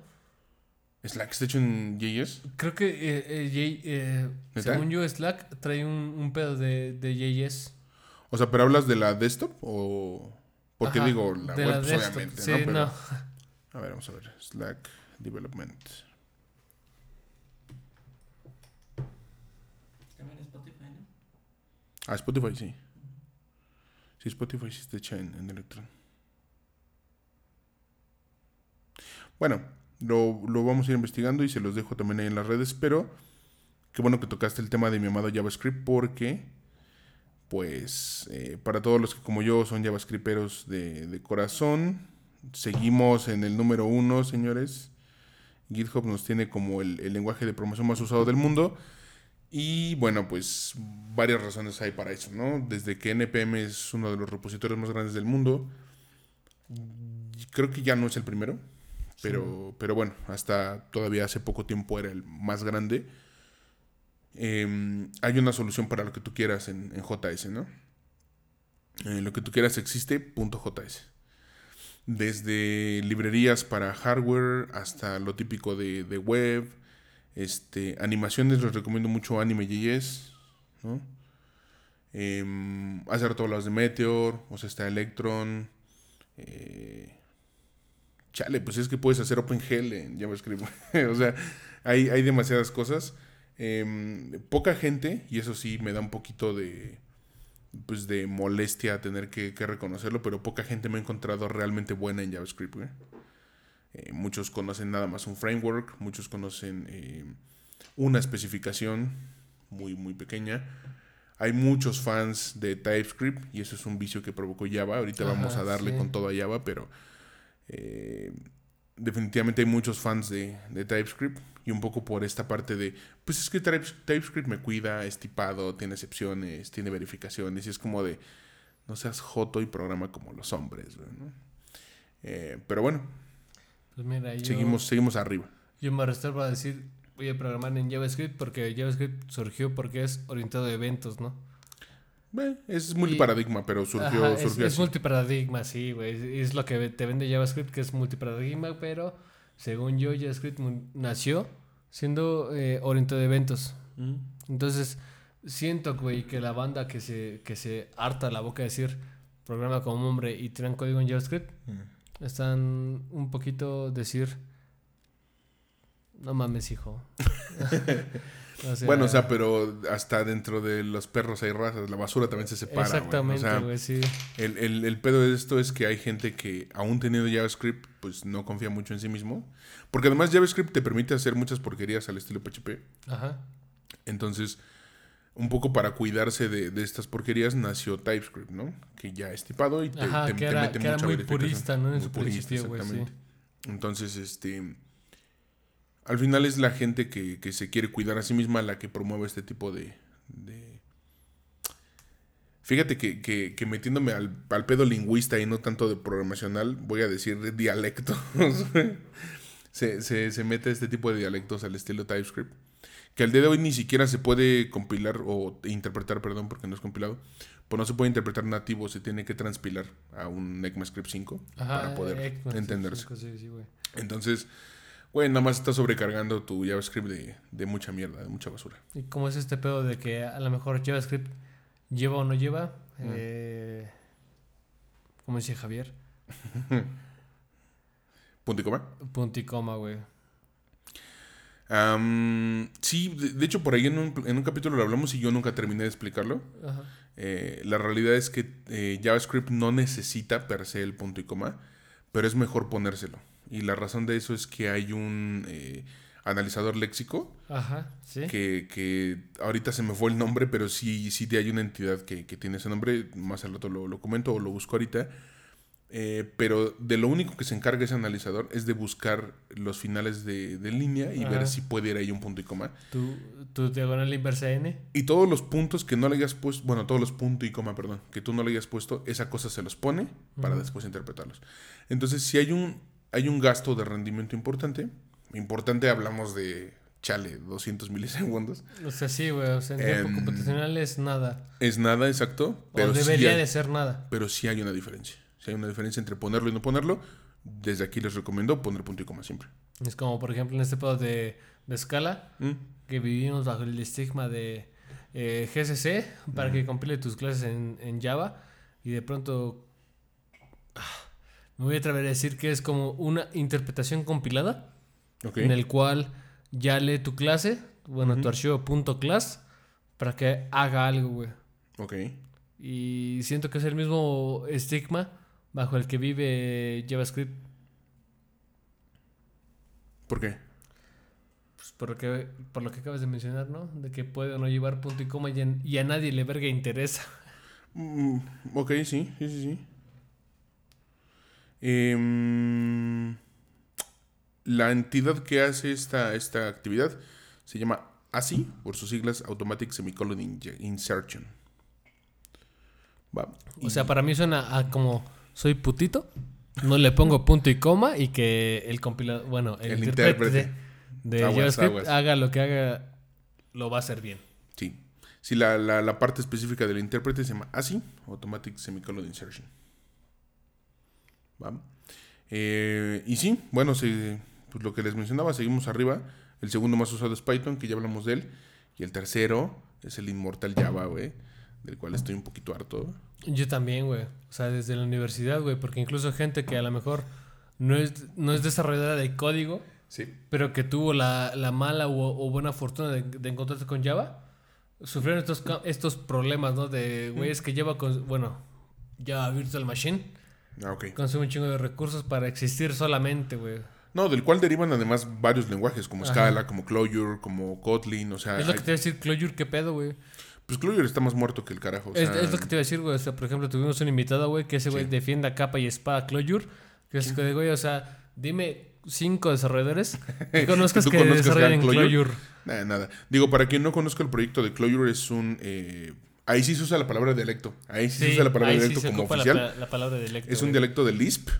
Slack está hecho en JS. Creo que, eh, eh, J- eh, según yo, Slack trae un, un pedo de, de JS. O sea, pero hablas de la desktop o... Porque Ajá, digo, la de web, la pues, desktop, obviamente, sí, ¿no? Pero- no. A ver, vamos a ver. Slack Development. También Spotify, ¿no? Ah, Spotify, sí. Sí, Spotify sí está hecha en, en Electron. Bueno, lo, lo vamos a ir investigando y se los dejo también ahí en las redes, pero qué bueno que tocaste el tema de mi amado JavaScript porque, pues, eh, para todos los que como yo son JavaScripteros de, de corazón, seguimos en el número uno, señores. GitHub nos tiene como el, el lenguaje de programación más usado del mundo. Y bueno, pues varias razones hay para eso, ¿no? Desde que NPM es uno de los repositorios más grandes del mundo, creo que ya no es el primero, pero, pero bueno, hasta todavía hace poco tiempo era el más grande. Em, hay una solución para lo que tú quieras en, en JS, ¿no? Eh, lo que tú quieras existe, punto .js. Desde librerías para hardware hasta lo típico de, de web, este, animaciones les recomiendo mucho Anime.js, ¿no? Eh, hace rato las de Meteor, o sea, está Electron. Eh, chale, pues es que puedes hacer OpenGL en JavaScript. o sea, hay, hay demasiadas cosas. Em, poca gente, y eso sí me da un poquito de, pues de molestia tener que, que, reconocerlo, pero poca gente me ha encontrado realmente buena en JavaScript. Eh, muchos conocen nada más un framework, muchos conocen eh, una especificación muy, muy pequeña. Hay muchos fans de TypeScript y eso es un vicio que provocó Java. Ahorita Ajá, vamos a darle sí. con todo a Java, pero eh, definitivamente hay muchos fans de, de, TypeScript y un poco por esta parte de, pues es que TypeScript me cuida, es tipado, tiene excepciones, tiene verificaciones y es como de, no seas joto y programa como los hombres. ¿no? Eh, pero bueno, pues mira, yo, seguimos, seguimos arriba. Yo me reservo a decir, voy a programar en JavaScript porque JavaScript surgió porque es orientado a eventos, ¿no? Bueno, es multiparadigma, y, pero surgió, ajá, surgió es, es, multiparadigma, sí, güey. Es lo que te vende JavaScript, que es multiparadigma, pero según yo, JavaScript nació siendo eh, orientado a eventos. Mm. Entonces, siento, güey, que la banda que se, que se harta la boca de decir programa como hombre y tiran código en JavaScript, mm. están un poquito decir no mames, hijo. o sea, bueno, o sea, pero hasta dentro de los perros hay razas. La basura también se separa. Exactamente, güey, o sea, sí. El, el, el, pedo de esto es que hay gente que, aún teniendo JavaScript, pues no confía mucho en sí mismo. Porque además JavaScript te permite hacer muchas porquerías al estilo PHP. Ajá. Entonces, un poco para cuidarse de, de, estas porquerías nació TypeScript, ¿no? Que ya es tipado y te, Ajá, te, que te era, mete que mucha era muy purista, ¿no? En Muy su purista, principio, güey, sí. Entonces, este al final es la gente que, que, se quiere cuidar a sí misma la que promueve este tipo de... de... Fíjate que, que, que metiéndome al, al, pedo lingüista y no tanto de programacional, voy a decir de dialectos. se, se, se, mete este tipo de dialectos al estilo TypeScript. Que al día de hoy ni siquiera se puede compilar o interpretar, perdón, porque no es compilado. Pues no se puede interpretar nativo, se tiene que transpilar a un ECMAScript 5 Ajá, para poder ECMAScript entenderse. 5, sí, sí, Entonces, Güey, nada más está sobrecargando tu JavaScript de, de, mucha mierda, de mucha basura. ¿Y cómo es este pedo de que a lo mejor JavaScript lleva o no lleva? Mm. Eh, ¿Cómo dice Javier? ¿Punto y coma? Punto y coma, güey. Um, sí, de, de, hecho por ahí en un, en un, capítulo lo hablamos y yo nunca terminé de explicarlo. Eh, la realidad es que eh, JavaScript no necesita per se el punto y coma, pero es mejor ponérselo. Y la razón de eso es que hay un eh, analizador léxico. Ajá, sí. Que, que, ahorita se me fue el nombre, pero sí, sí hay una entidad que, que tiene ese nombre. Más al rato lo, lo comento o lo busco ahorita. Eh, pero de lo único que se encarga ese analizador es de buscar los finales de, de línea y Ajá. ver si puede ir ahí un punto y coma. ¿Tu, tu diagonal inversa n? Y todos los puntos que no le hayas puesto, bueno, todos los puntos y coma, perdón, que tú no le hayas puesto, esa cosa se los pone uh -huh. para después interpretarlos. Entonces, si hay un hay un gasto de rendimiento importante. Importante hablamos de, chale, 200 milisegundos. O sea, sí, güey. O sea, en tiempo um, computacional es nada. Es nada, exacto. Pero o debería sí hay, de ser nada. Pero sí hay una diferencia. Sí hay una diferencia entre ponerlo y no ponerlo. Desde aquí les recomiendo poner punto y coma siempre. Es como, por ejemplo, en este pedo de, de escala, ¿Mm? que vivimos bajo el estigma de eh, GCC para que compile tus clases en, en Java y de pronto... Ah, me voy a atrever a decir que es como una interpretación compilada okay. en el cual ya lee tu clase, bueno, uh -huh. tu archivo .class para que haga algo, güey. Ok. Y siento que es el mismo estigma bajo el que vive JavaScript. ¿Por qué? Pues por lo que, por lo que acabas de mencionar, ¿no? De que puede o no llevar punto y coma y a, y a nadie le verga interesa. Mm, ok, sí, sí, sí, sí. Eh, la entidad que hace esta, esta actividad se llama ASI, por sus siglas Automatic Semicolon Insertion. Va. O sea, para mí suena a como soy putito, no le pongo punto y coma y que el compilador, bueno, el, El intérprete, de Aguas, JavaScript aguas. haga lo que haga, lo va a hacer bien. Sí. Sí, la, la, la parte específica del intérprete se llama ASI, Automatic Semicolon Insertion. ¿Va? Eh, y sí, bueno, se- pues lo que les mencionaba, seguimos arriba. El segundo más usado es Python, que ya hablamos de él. Y el tercero es el Immortal Java, güey, del cual estoy un poquito harto. Yo también, güey. O sea, desde la universidad, güey, porque incluso gente que a lo mejor no es, no es desarrolladora de código, Sí. pero que tuvo la, la mala o, o buena fortuna de, de encontrarse con Java, sufrieron estos, estos problemas, ¿no? De, güey, es que Java, con, bueno, Java Virtual Machine Ah, ok. consume un chingo de recursos para existir solamente, güey. No, del cual derivan además varios lenguajes, como Ajá. Scala, como Clojure, como Kotlin, o sea... Es lo que hay- te iba a decir, Clojure, ¿qué pedo, güey? Pues Clojure está más muerto que el carajo. o Es, sea, es lo que te iba a decir, güey. O sea, por ejemplo, tuvimos un invitado, güey, que ese güey Sí. defiende a capa y espada Clojure. Que es que, güey, o sea, dime cinco desarrolladores que conozcas que, que desarrollan Clojure. Clojure. Nada, nada. Digo, para quien no conozca el proyecto de Clojure, es un... eh, ahí sí se usa la palabra dialecto. Ahí sí, se usa la palabra sí dialecto como la oficial. pa- La, palabra dialecto. es un güey. dialecto de Lisp,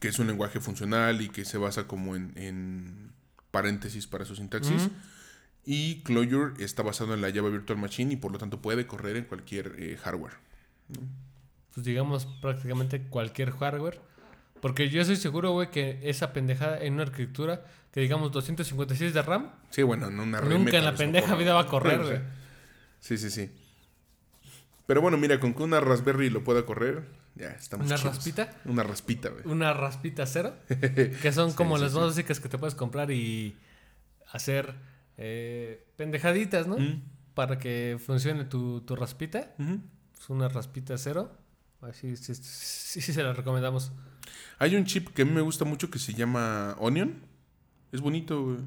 que es un lenguaje funcional y que se basa como en, en paréntesis para su sintaxis. Y Clojure está basado en la Java Virtual Machine y por lo tanto puede correr en cualquier eh, hardware. Pues digamos prácticamente cualquier hardware. Porque yo estoy seguro, güey, que esa pendejada en una arquitectura que digamos 256 de RAM, Sí, bueno, en una Nunca en la pendeja vida va a correr, güey. Sí, sí, sí. Pero bueno, mira, con que una Raspberry lo pueda correr, ya estamos una chidos. raspita, Una raspita, güey. una raspita cero, que son Sí, como sí, las sí. más básicas que te puedes comprar y hacer eh, pendejaditas, ¿no? Mm, Para que funcione tu, tu raspita. ujú. Es una raspita cero. Así sí, sí, sí se la recomendamos. Hay un chip que a mí me gusta mucho que se llama Onion. Es bonito, güey.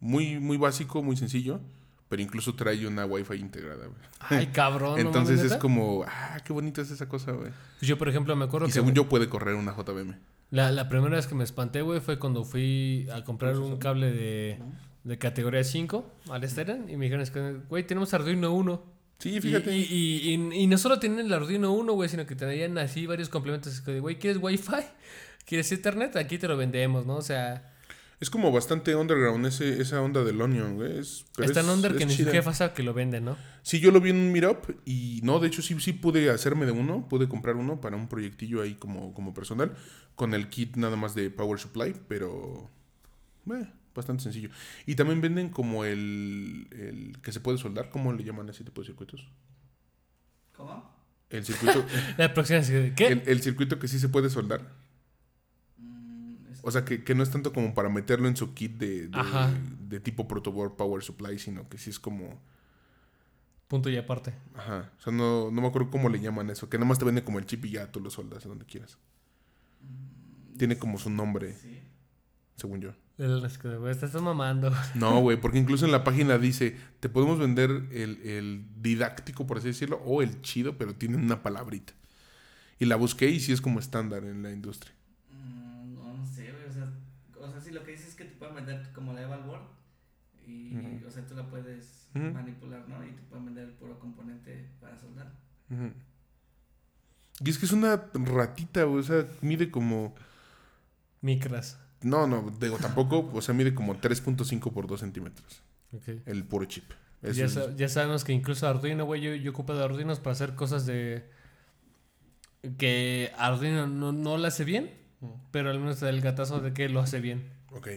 Muy, muy básico, muy sencillo. Pero incluso trae una Wi-Fi integrada, güey. Ay, cabrón. ¿no Entonces es como, ah, qué bonita es esa cosa, güey. Pues Yo, por ejemplo, me acuerdo Y que según yo puede correr una JVM. la, la primera vez que me espanté, güey, fue cuando fui a comprar un cable de, de categoría 5 al Steren y me dijeron, es que, güey, tenemos Arduino 1. Sí, fíjate. y, y, y- y no solo tienen el Arduino 1, güey, sino que tenían así varios complementos. Es que, güey, ¿quieres Wi-Fi? ¿Quieres Ethernet? Aquí te lo vendemos, ¿no? O sea, Es como bastante underground ese, esa onda del Onion, güey. Es, pero es tan es- under es que ni su jefa sabe que lo venden, ¿no? Sí, yo lo vi en un meetup y no, de hecho sí, sí pude hacerme de uno, pude comprar uno para un proyectillo ahí como, como personal, con el kit nada más de Power Supply, pero eh, bastante sencillo. Y también venden como el, el que se puede soldar, ¿cómo le llaman a ese tipo de circuitos? ¿Cómo? El circuito, La próxima ¿qué? el, el circuito que sí se puede soldar. Mm, O sea, que, que no es tanto como para meterlo en su kit de, de, Ajá. de tipo protoboard Power Supply, sino que sí es como... Punto y aparte. Ajá. O sea, no, no me acuerdo cómo le llaman eso. Que nada más te venden como el chip y ya tú lo soldas a donde quieras. Tiene como su nombre, Sí. según yo. El- te estás mamando. No, güey, porque incluso en la página dice, te podemos vender el, el didáctico, por así decirlo, o el chido, pero tienen una palabrita. Y la busqué y sí es como estándar en la industria. Vender como la Eval Board. Y, o sea, tú la puedes manipular, ¿no? Y te pueden vender el puro componente para soldar. Y es que es una ratita, güey, o sea, mide como... Micras. No, no, digo, tampoco, o sea, mide como 3.5 por 2 centímetros. El puro chip. Ya, sa- ya sabemos que incluso Arduino, güey, yo, yo ocupo de Arduinos para hacer cosas de... Que Arduino no, no lo hace bien, pero al menos el gatazo de que lo hace bien. Ok.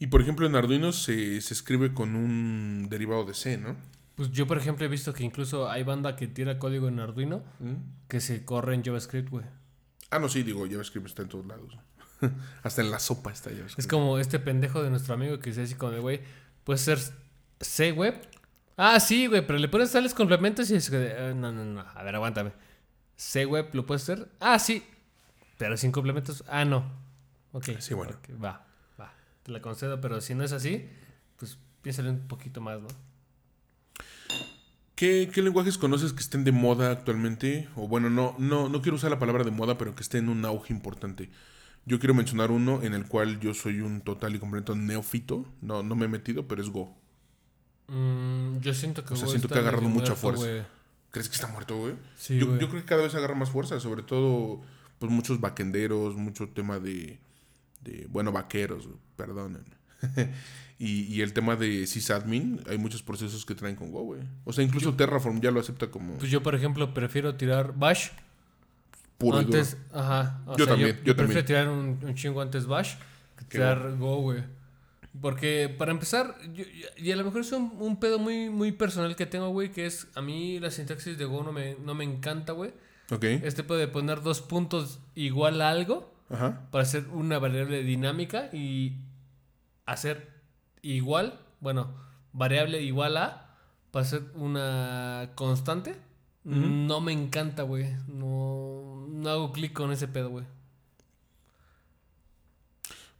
Y por ejemplo, en Arduino se, se escribe con un derivado de C, ¿no? Pues yo, por ejemplo, he visto que incluso hay banda que tira código en Arduino que se corre en JavaScript, güey. Ah, no, sí, digo, JavaScript está en todos lados. Hasta en la sopa está JavaScript. Es como este pendejo de nuestro amigo que dice así como de, güey, puede ser C web. Ah, sí, güey, pero le pones tales complementos y es que, eh, no, no, no, a ver, aguántame. C web lo puedes hacer. Ah, sí, pero sin complementos. Ah, no. Ok. Sí, bueno. va. Te la concedo, pero si no es así, pues piénsale un poquito más, ¿no? ¿Qué, qué lenguajes conoces que estén de moda actualmente? O bueno, no, no, no quiero usar la palabra de moda, pero que esté en un auge importante. Yo quiero mencionar uno en el cual yo soy un total y completo neófito. No, no me he metido, pero es Go. Mm, yo siento que O sea, Go siento que ha agarrado mucha muerto, fuerza. ¿Crees que está muerto, güey? Sí, yo, güey. yo creo que cada vez agarra más fuerza, sobre todo, pues muchos vaquenderos, mucho tema de, de bueno, vaqueros, perdonen. y, y el tema de sysadmin, hay muchos procesos que traen con Go, güey. O sea, incluso Terraform ya lo acepta como Pues yo, por ejemplo, prefiero tirar Bash puro y duro. antes. Ajá. o Yo sea, también, yo prefiero también. tirar un, un chingo antes Bash que Que tirar Go, güey. Porque para empezar, yo- y a lo mejor es un, un pedo muy, muy personal que tengo, güey, que es a mí la sintaxis de Go no me, no me encanta, güey. Ok, Este puede poner dos puntos igual a algo ajá. para hacer una variable dinámica y hacer igual, bueno, variable igual a para hacer una constante. No me encanta, güey. No, no hago clic con ese pedo, güey.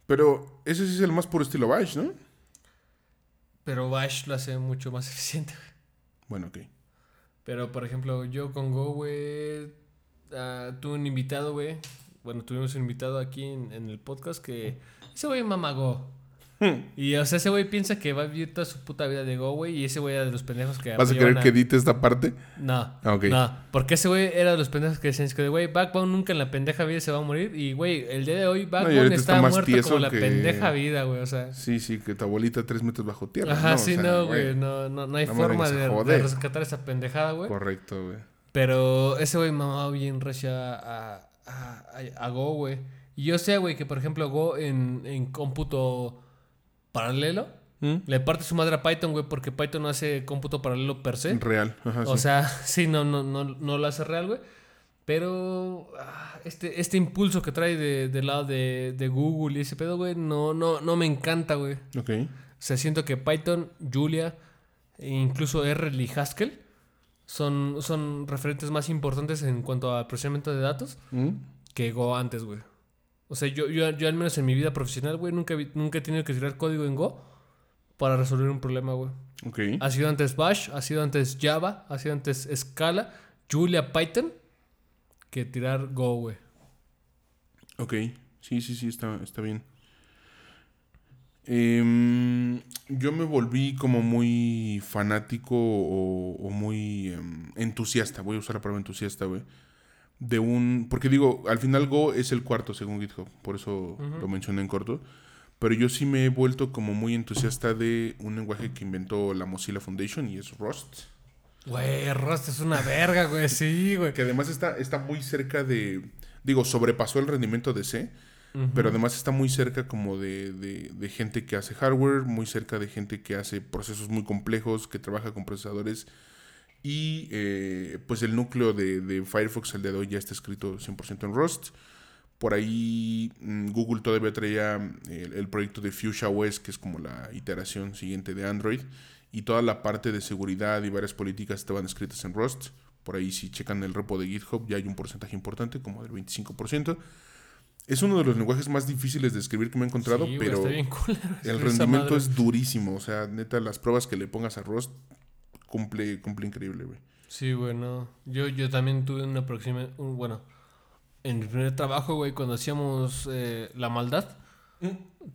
Pero ese sí es el más puro estilo Bash, ¿no? Pero Bash lo hace mucho más eficiente, güey. Bueno, ok. Pero, por ejemplo, yo con Go, güey, ah, tuve un invitado, güey. Bueno, tuvimos un invitado aquí en, en el podcast que ese güey mama Go. Hmm. Y, o sea, ese güey piensa que va a vivir toda su puta vida de Go, güey. Y ese güey era de los pendejos que... ¿Vas a querer que edite esta parte? No, Ah, no. Porque ese güey era de los pendejos que decían, es que, güey, Backbone nunca en la pendeja vida se va a morir. Y, güey, el día de hoy Backbone ahorita está, está más muerto como la pendeja vida, güey. O sea... Sí, sí, que tu abuelita tres metros bajo tierra. Ajá, ¿no? O sí, sea, no, güey. No, no, no hay no forma de, rescatar esa pendejada, güey. Correcto, güey. Pero ese güey mamaba bien recia a, a, a, a Go, güey. Y yo sé, güey, que por ejemplo Go en, en cómputo paralelo ¿Mm? le parte su madre a Python, güey, porque Python no hace cómputo paralelo per se. Real. Ajá, O sí. sea, sí, no, no, no, no lo hace real, güey. Pero ah, este, este impulso que trae de- del lado de, de Google y ese pedo, güey, no, no, no me encanta, güey. Ok. O sea, siento que Python, Julia e incluso R y Haskell son, son referentes más importantes en cuanto a procesamiento de datos ¿Mm? que Go antes, güey. O sea, yo, yo, yo al menos en mi vida profesional, güey, nunca, nunca he tenido que tirar código en Go para resolver un problema, güey. Ha sido antes Bash, ha sido antes Java, ha sido antes Scala, Julia, Python, que tirar Go, güey. Ok. Sí, sí, sí, está, está bien. Em, yo me volví como muy fanático o, o muy em, entusiasta, voy a usar la palabra entusiasta, güey. De un... Porque digo, al final Go es el cuarto según GitHub, por eso lo mencioné en corto. Pero yo sí me he vuelto como muy entusiasta de un lenguaje que inventó la Mozilla Foundation y es Rust. Güey, Rust es una verga, güey, sí, güey. Que además está, está muy cerca de... Digo, sobrepasó el rendimiento de C. Pero además está muy cerca como de, de- de gente que hace hardware, muy cerca de gente que hace procesos muy complejos, que trabaja con procesadores. Y eh, pues el núcleo de, de Firefox al día de hoy ya está escrito 100% en Rust. Por ahí mm, Google todavía traía el, el proyecto de Fuchsia OS, que es como la iteración siguiente de Android. Y toda la parte de seguridad y varias políticas estaban escritas en Rust. Por ahí si checan el repo de GitHub ya hay un porcentaje importante, como del 25%. Es uno de los lenguajes más difíciles de escribir que me he encontrado, Sí, pero bien el rendimiento es durísimo. O sea, neta, las pruebas que le pongas a Rust cumple, cumple increíble, güey. Sí, güey, no. Yo, yo también tuve una próxima, un, bueno, en mi primer trabajo, güey, cuando hacíamos eh, la maldad,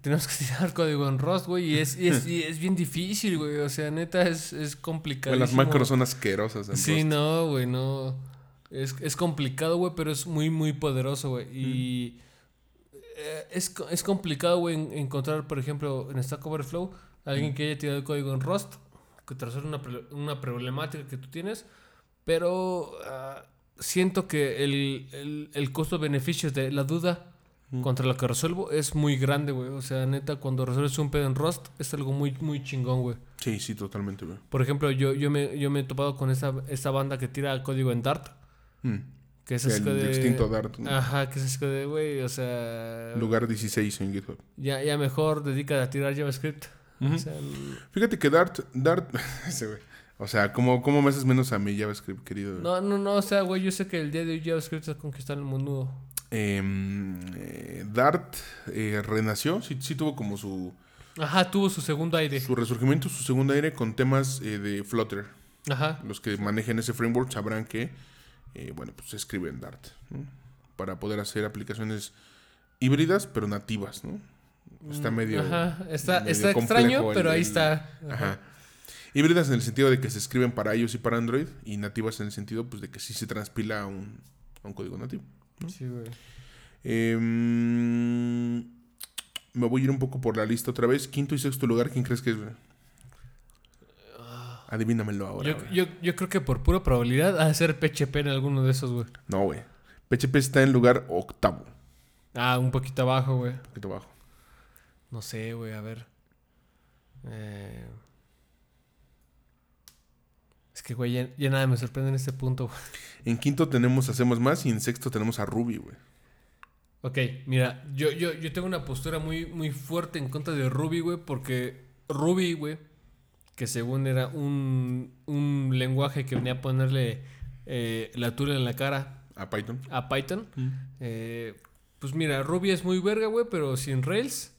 teníamos que tirar código en Rust, güey, y es, y es, y es bien difícil, güey, o sea, neta, es, es complicado. Las macros son asquerosas en Sí, Rust. no, güey, no. Es, es complicado, güey, pero es muy, muy poderoso, güey. Y eh, es, es complicado, güey, en- encontrar, por ejemplo, en Stack Overflow, alguien que haya tirado el código en Rust, que resuelva una, una problemática que tú tienes, pero ah, siento que el, el, el costo-beneficio de la duda contra lo que resuelvo es muy grande, güey. O sea, neta, cuando resuelves un pedo en Rust, es algo muy, muy chingón, güey. Sí, sí, totalmente, güey. Por ejemplo, yo, yo, me, yo me he topado con esta, esta banda que tira código en Dart. Mm. Que es El de... extinto Dart, ¿no? Ajá, que es de, güey, o sea... Lugar 16 en GitHub. Ya, ya mejor dedica a tirar JavaScript. O sea, el- Fíjate que Dart, Dart, ese güey. O sea, ¿cómo, ¿cómo me haces menos a mi JavaScript, querido? no, no, no, o sea, güey, yo sé que el día de hoy JavaScript está conquistando el mundo. Em, eh, Dart eh, renació, sí, sí tuvo como su, Ajá, tuvo su segundo aire. su resurgimiento, su segundo aire con temas eh, de Flutter. Ajá. Los que manejen ese framework sabrán que, eh, bueno, pues se escribe en Dart, ¿no? Para poder hacer aplicaciones híbridas, pero nativas, ¿no? Está medio. Mm, Ajá. Está, medio está complejo extraño, el- pero ahí está. Ajá. Híbridas en el sentido de que se escriben para iOS y para Android, y nativas en el sentido pues, de que sí se transpila a un, a un código nativo. Sí, güey. Em, me voy a ir un poco por la lista otra vez. Quinto y sexto lugar, ¿quién crees que es? Adivínamelo ahora. Yo, yo, yo creo que por pura probabilidad ha de ser PHP en alguno de esos, güey. No, güey. PHP está en lugar octavo. Ah, un poquito abajo, güey. Un poquito abajo. No sé, güey, a ver. Eh, Es que, güey, ya, ya nada me sorprende en este punto, güey. En quinto tenemos Hacemos Más y en sexto tenemos a Ruby, güey. Ok, mira, yo, yo, yo tengo una postura muy, muy fuerte en contra de Ruby, güey, porque Ruby, güey, que según era un, un lenguaje que venía a ponerle eh, la tula en la cara A Python. a Python, eh, pues mira, Ruby es muy verga, güey, pero sin Rails,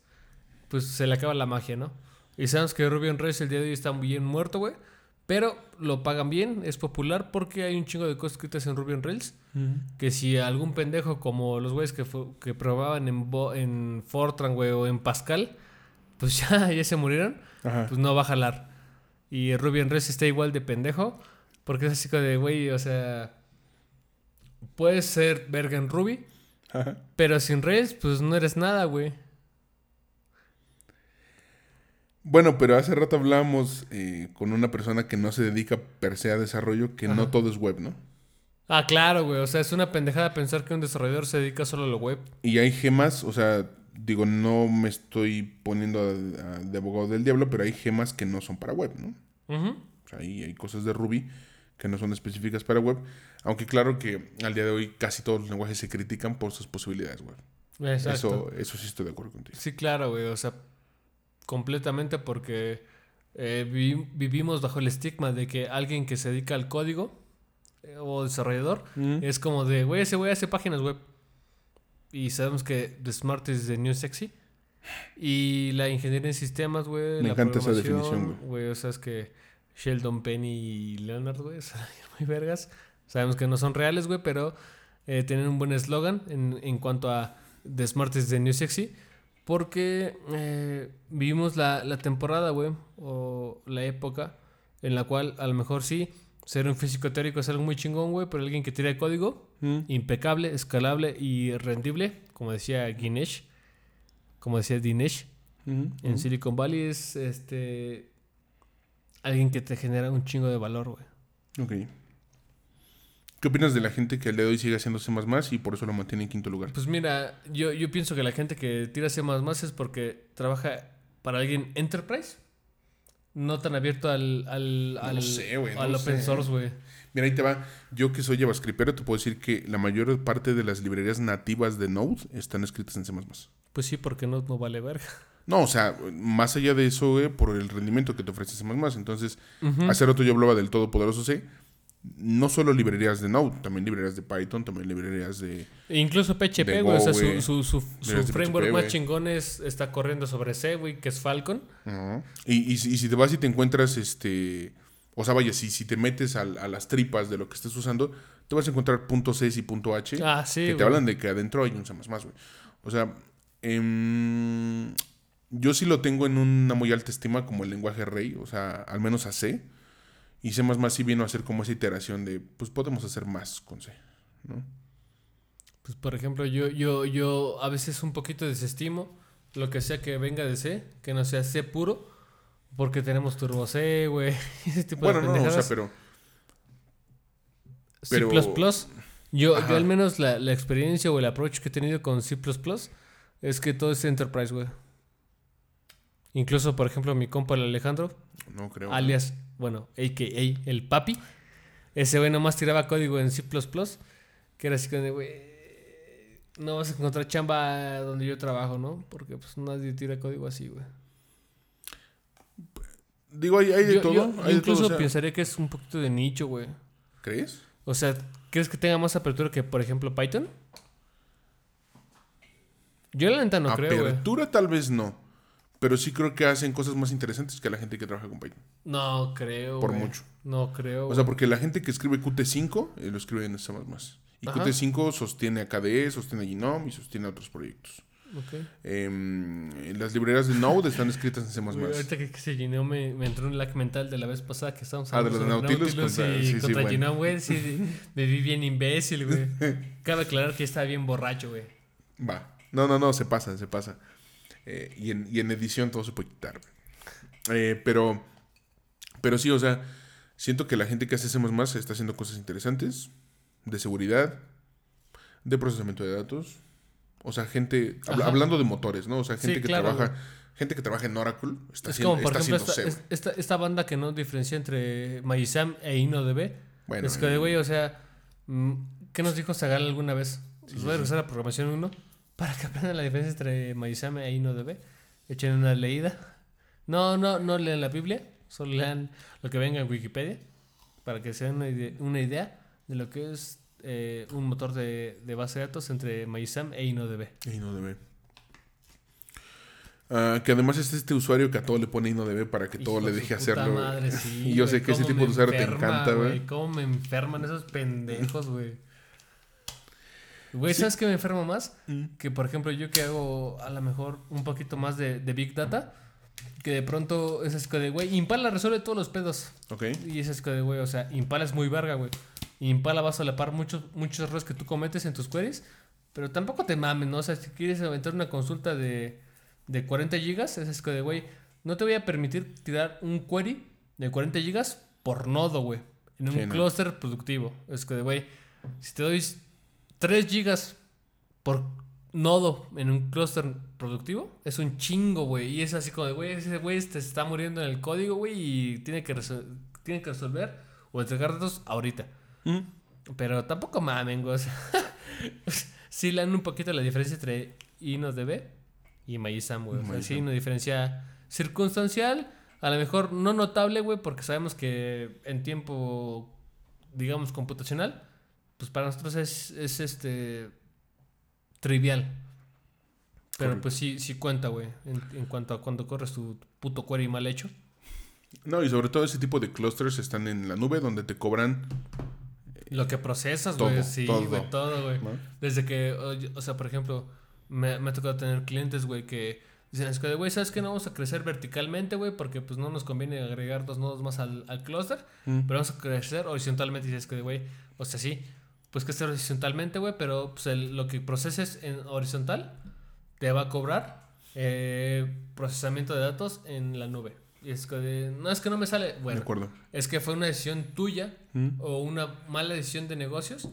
pues se le acaba la magia, ¿no? Y sabemos que Ruby on Rails el día de hoy está bien muerto, güey, pero lo pagan bien, es popular porque hay un chingo de cosas escritas en Ruby on Rails. Que si algún pendejo como los güeyes que, que probaban en, Bo- en Fortran, güey, o en Pascal, pues ya, ya se murieron, Ajá. pues no va a jalar. Y Ruby on Rails está igual de pendejo, porque es así como de, güey, o sea, puedes ser verga en Ruby, Ajá. pero sin Rails, pues no eres nada, güey. Bueno, pero hace rato hablábamos eh, con una persona que no se dedica per se a desarrollo, que no todo es web, ¿no? Ah, claro, güey, o sea, es una pendejada pensar que un desarrollador se dedica solo a lo web. Y hay gemas, o sea, digo, no me estoy poniendo a- a- de abogado del diablo, pero hay gemas que no son para web, ¿no? O sea, hay, hay cosas de Ruby que no son específicas para web, aunque claro que al día de hoy casi todos los lenguajes se critican por sus posibilidades web. Exacto. Eso, eso sí estoy de acuerdo contigo. Sí, claro, güey. O sea, completamente porque eh, vi- vivimos bajo el estigma de que alguien que se dedica al código eh, o desarrollador es como de, güey, ese güey hace páginas web. Y sabemos que The Smart is the new sexy. Y la ingeniería en sistemas, güey. Me la encanta esa definición, güey. Güey, o sea, es que Sheldon Penny y Leonard, güey, son muy vergas. Sabemos que no son reales, güey, pero eh, tienen un buen eslogan en, en cuanto a The Smart is the New Sexy. Porque eh, vivimos la, la temporada, güey, o la época en la cual a lo mejor sí, ser un físico teórico es algo muy chingón, güey, pero alguien que tira de código, impecable, escalable y rendible, como decía Ginesh, como decía Dinesh, en Silicon Valley es este alguien que te genera un chingo de valor, güey. Ok. ¿Qué opinas de la gente que al día de hoy sigue haciendo C++ y por eso lo mantiene en quinto lugar? Pues mira, yo, yo pienso que la gente que tira C++ es porque trabaja para alguien enterprise, no tan abierto al, al, al, sé, güey, no al open sé. source, güey. Mira, ahí te va. Yo que soy JavaScriptero, te puedo decir que la mayor parte de las librerías nativas de Node están escritas en C++. Pues sí, porque no, no vale verga. No, o sea, más allá de eso, güey, por el rendimiento que te ofrece C++. Entonces, hace rato yo hablaba del todopoderoso C. No solo librerías de Node, también librerías de Python, también librerías de... E Incluso PHP, güey. O sea, su, su, su, framework PHP, más chingón es, está corriendo sobre C, güey, que es Falcon. Y, y si y si te vas y te encuentras, este... O sea, vaya, si, si te metes al- a, las tripas de lo que estés usando, te vas a encontrar punto .c y punto .h. Ah, sí, que te hablan de que adentro hay un C++, güey. O sea, em, yo sí lo tengo en una muy alta estima como el lenguaje rey, o sea, al menos a C. Y C++ sí vino a hacer como esa iteración de, pues podemos hacer más con C, ¿no? Pues por ejemplo, yo, yo, yo a veces un poquito desestimo lo que sea que venga de C, que no sea C puro, porque tenemos Turbo C, güey, ese tipo Bueno, de no, o sea, pero... C++, yo, Ajá. yo al menos la, la experiencia o el approach que he tenido con C++ es que todo es Enterprise, güey. Incluso, por ejemplo, mi compa el Alejandro, No creo. alias, bueno, a.k.a. el papi, ese güey nomás tiraba código en C++, que era así como de, güey, no vas a encontrar chamba donde yo trabajo, ¿no? Porque pues nadie tira código así, güey. Digo, hay, hay de Yo, todo. yo- hay yo de incluso todo, o sea, pensaría que es un poquito de nicho, güey. ¿Crees? O sea, ¿crees que tenga más apertura que, por ejemplo, Python? Yo la neta no creo, güey. Apertura tal vez no. Pero sí creo que hacen cosas más interesantes que la gente que trabaja con Python. No creo. Por mucho. No creo. O sea, porque la gente que escribe Qt5 eh, lo escribe en C++. Y Ajá. Qt5 sostiene a KDE, sostiene a Genome y sostiene a otros proyectos. Ok. Em, las librerías de Node están escritas en C++. Ahorita que, que se llenó me, me entró un lag mental de la vez pasada que estábamos Ah, de hablando los de sobre Nautilus contra- y sí, sí, contra. Genome, güey. Sí, me vi bien imbécil, güey. Cabe aclarar que estaba bien borracho, güey. Va. No, no, no, se pasa, se pasa. Eh, y, en, y en edición todo se puede quitar. Eh, pero, pero sí, o sea, siento que la gente que hace C++ está haciendo cosas interesantes de seguridad, de procesamiento de datos. O sea, gente, hablando de motores, ¿no? O sea, gente Sí, que claro, trabaja, gente que trabaja en Oracle está Es haciendo, como, por está ejemplo, esta, es- esta, esta banda que no diferencia entre Mayisam e InnoDB. Bueno, es que, güey, o sea, mm, ¿qué nos dijo Zagal alguna vez? Sí, Voy sí, a regresar a programación 1 para que aprendan la diferencia entre Mayisam e InnoDB. Echen una leída. No, no, no lean la Biblia, solo lean lo que venga en Wikipedia para que se den una, ide- una idea de lo que es eh, un motor de, de base de datos entre Mayisam e InnoDB. InnoDB. Ah, que además es este usuario que a todo le pone InnoDB para que todo Hijo le de deje hacerlo. madre, sí, y yo sé que ese tipo de usuario te encanta, güey. Cómo me enferman esos pendejos, güey. Güey, Sí. ¿sabes qué me enferma más? Mm. Que, por ejemplo, yo que hago a lo mejor un poquito más de, de Big Data, que de pronto es así de, güey, Impala resuelve todos los pedos. Ok. Y es así de, güey, o sea, Impala es muy verga, güey. Impala va a solapar muchos, muchos errores que tú cometes en tus queries, pero tampoco te mames, ¿no? O sea, si quieres aventar una consulta de, de 40 gigas, es así de, güey, no te voy a permitir tirar un query de 40 gigas por nodo, güey. En un Sí, no. clúster productivo. Es que, güey, si te doy 3 gigas por nodo en un clúster productivo, es un chingo, güey. Y es así como de, güey, ese güey se está muriendo en el código, güey, y tiene que, tiene que resolver o entregar datos ahorita. Mm. Pero tampoco mamen, güey. sí le dan un poquito la diferencia entre InnoDB y Mayisam, güey. O sea, sí, una diferencia circunstancial, a lo mejor no notable, güey, porque sabemos que en tiempo, digamos, computacional, pues para nosotros es, es este trivial. Pero Correcto. pues sí, sí cuenta, güey, en, en cuanto a cuando corres tu puto query mal hecho. No, y sobre todo ese tipo de clusters están en la nube donde te cobran. Lo que procesas, güey, sí, güey, todo, güey. ¿no? Desde que, o sea, por ejemplo, me, me ha tocado tener clientes, güey, que dicen, es que, güey, ¿sabes qué? No vamos a crecer verticalmente, güey, porque pues no nos conviene agregar dos nodos más al, al clúster, Mm. pero vamos a crecer horizontalmente. Y dices que, güey, o sea, sí, pues crecer horizontalmente, güey, pero pues el- lo que proceses en horizontal te va a cobrar eh, procesamiento de datos en la nube. Y es que, no es que no me sale, de bueno, acuerdo. es que fue una decisión tuya Mm. o una mala decisión de negocios,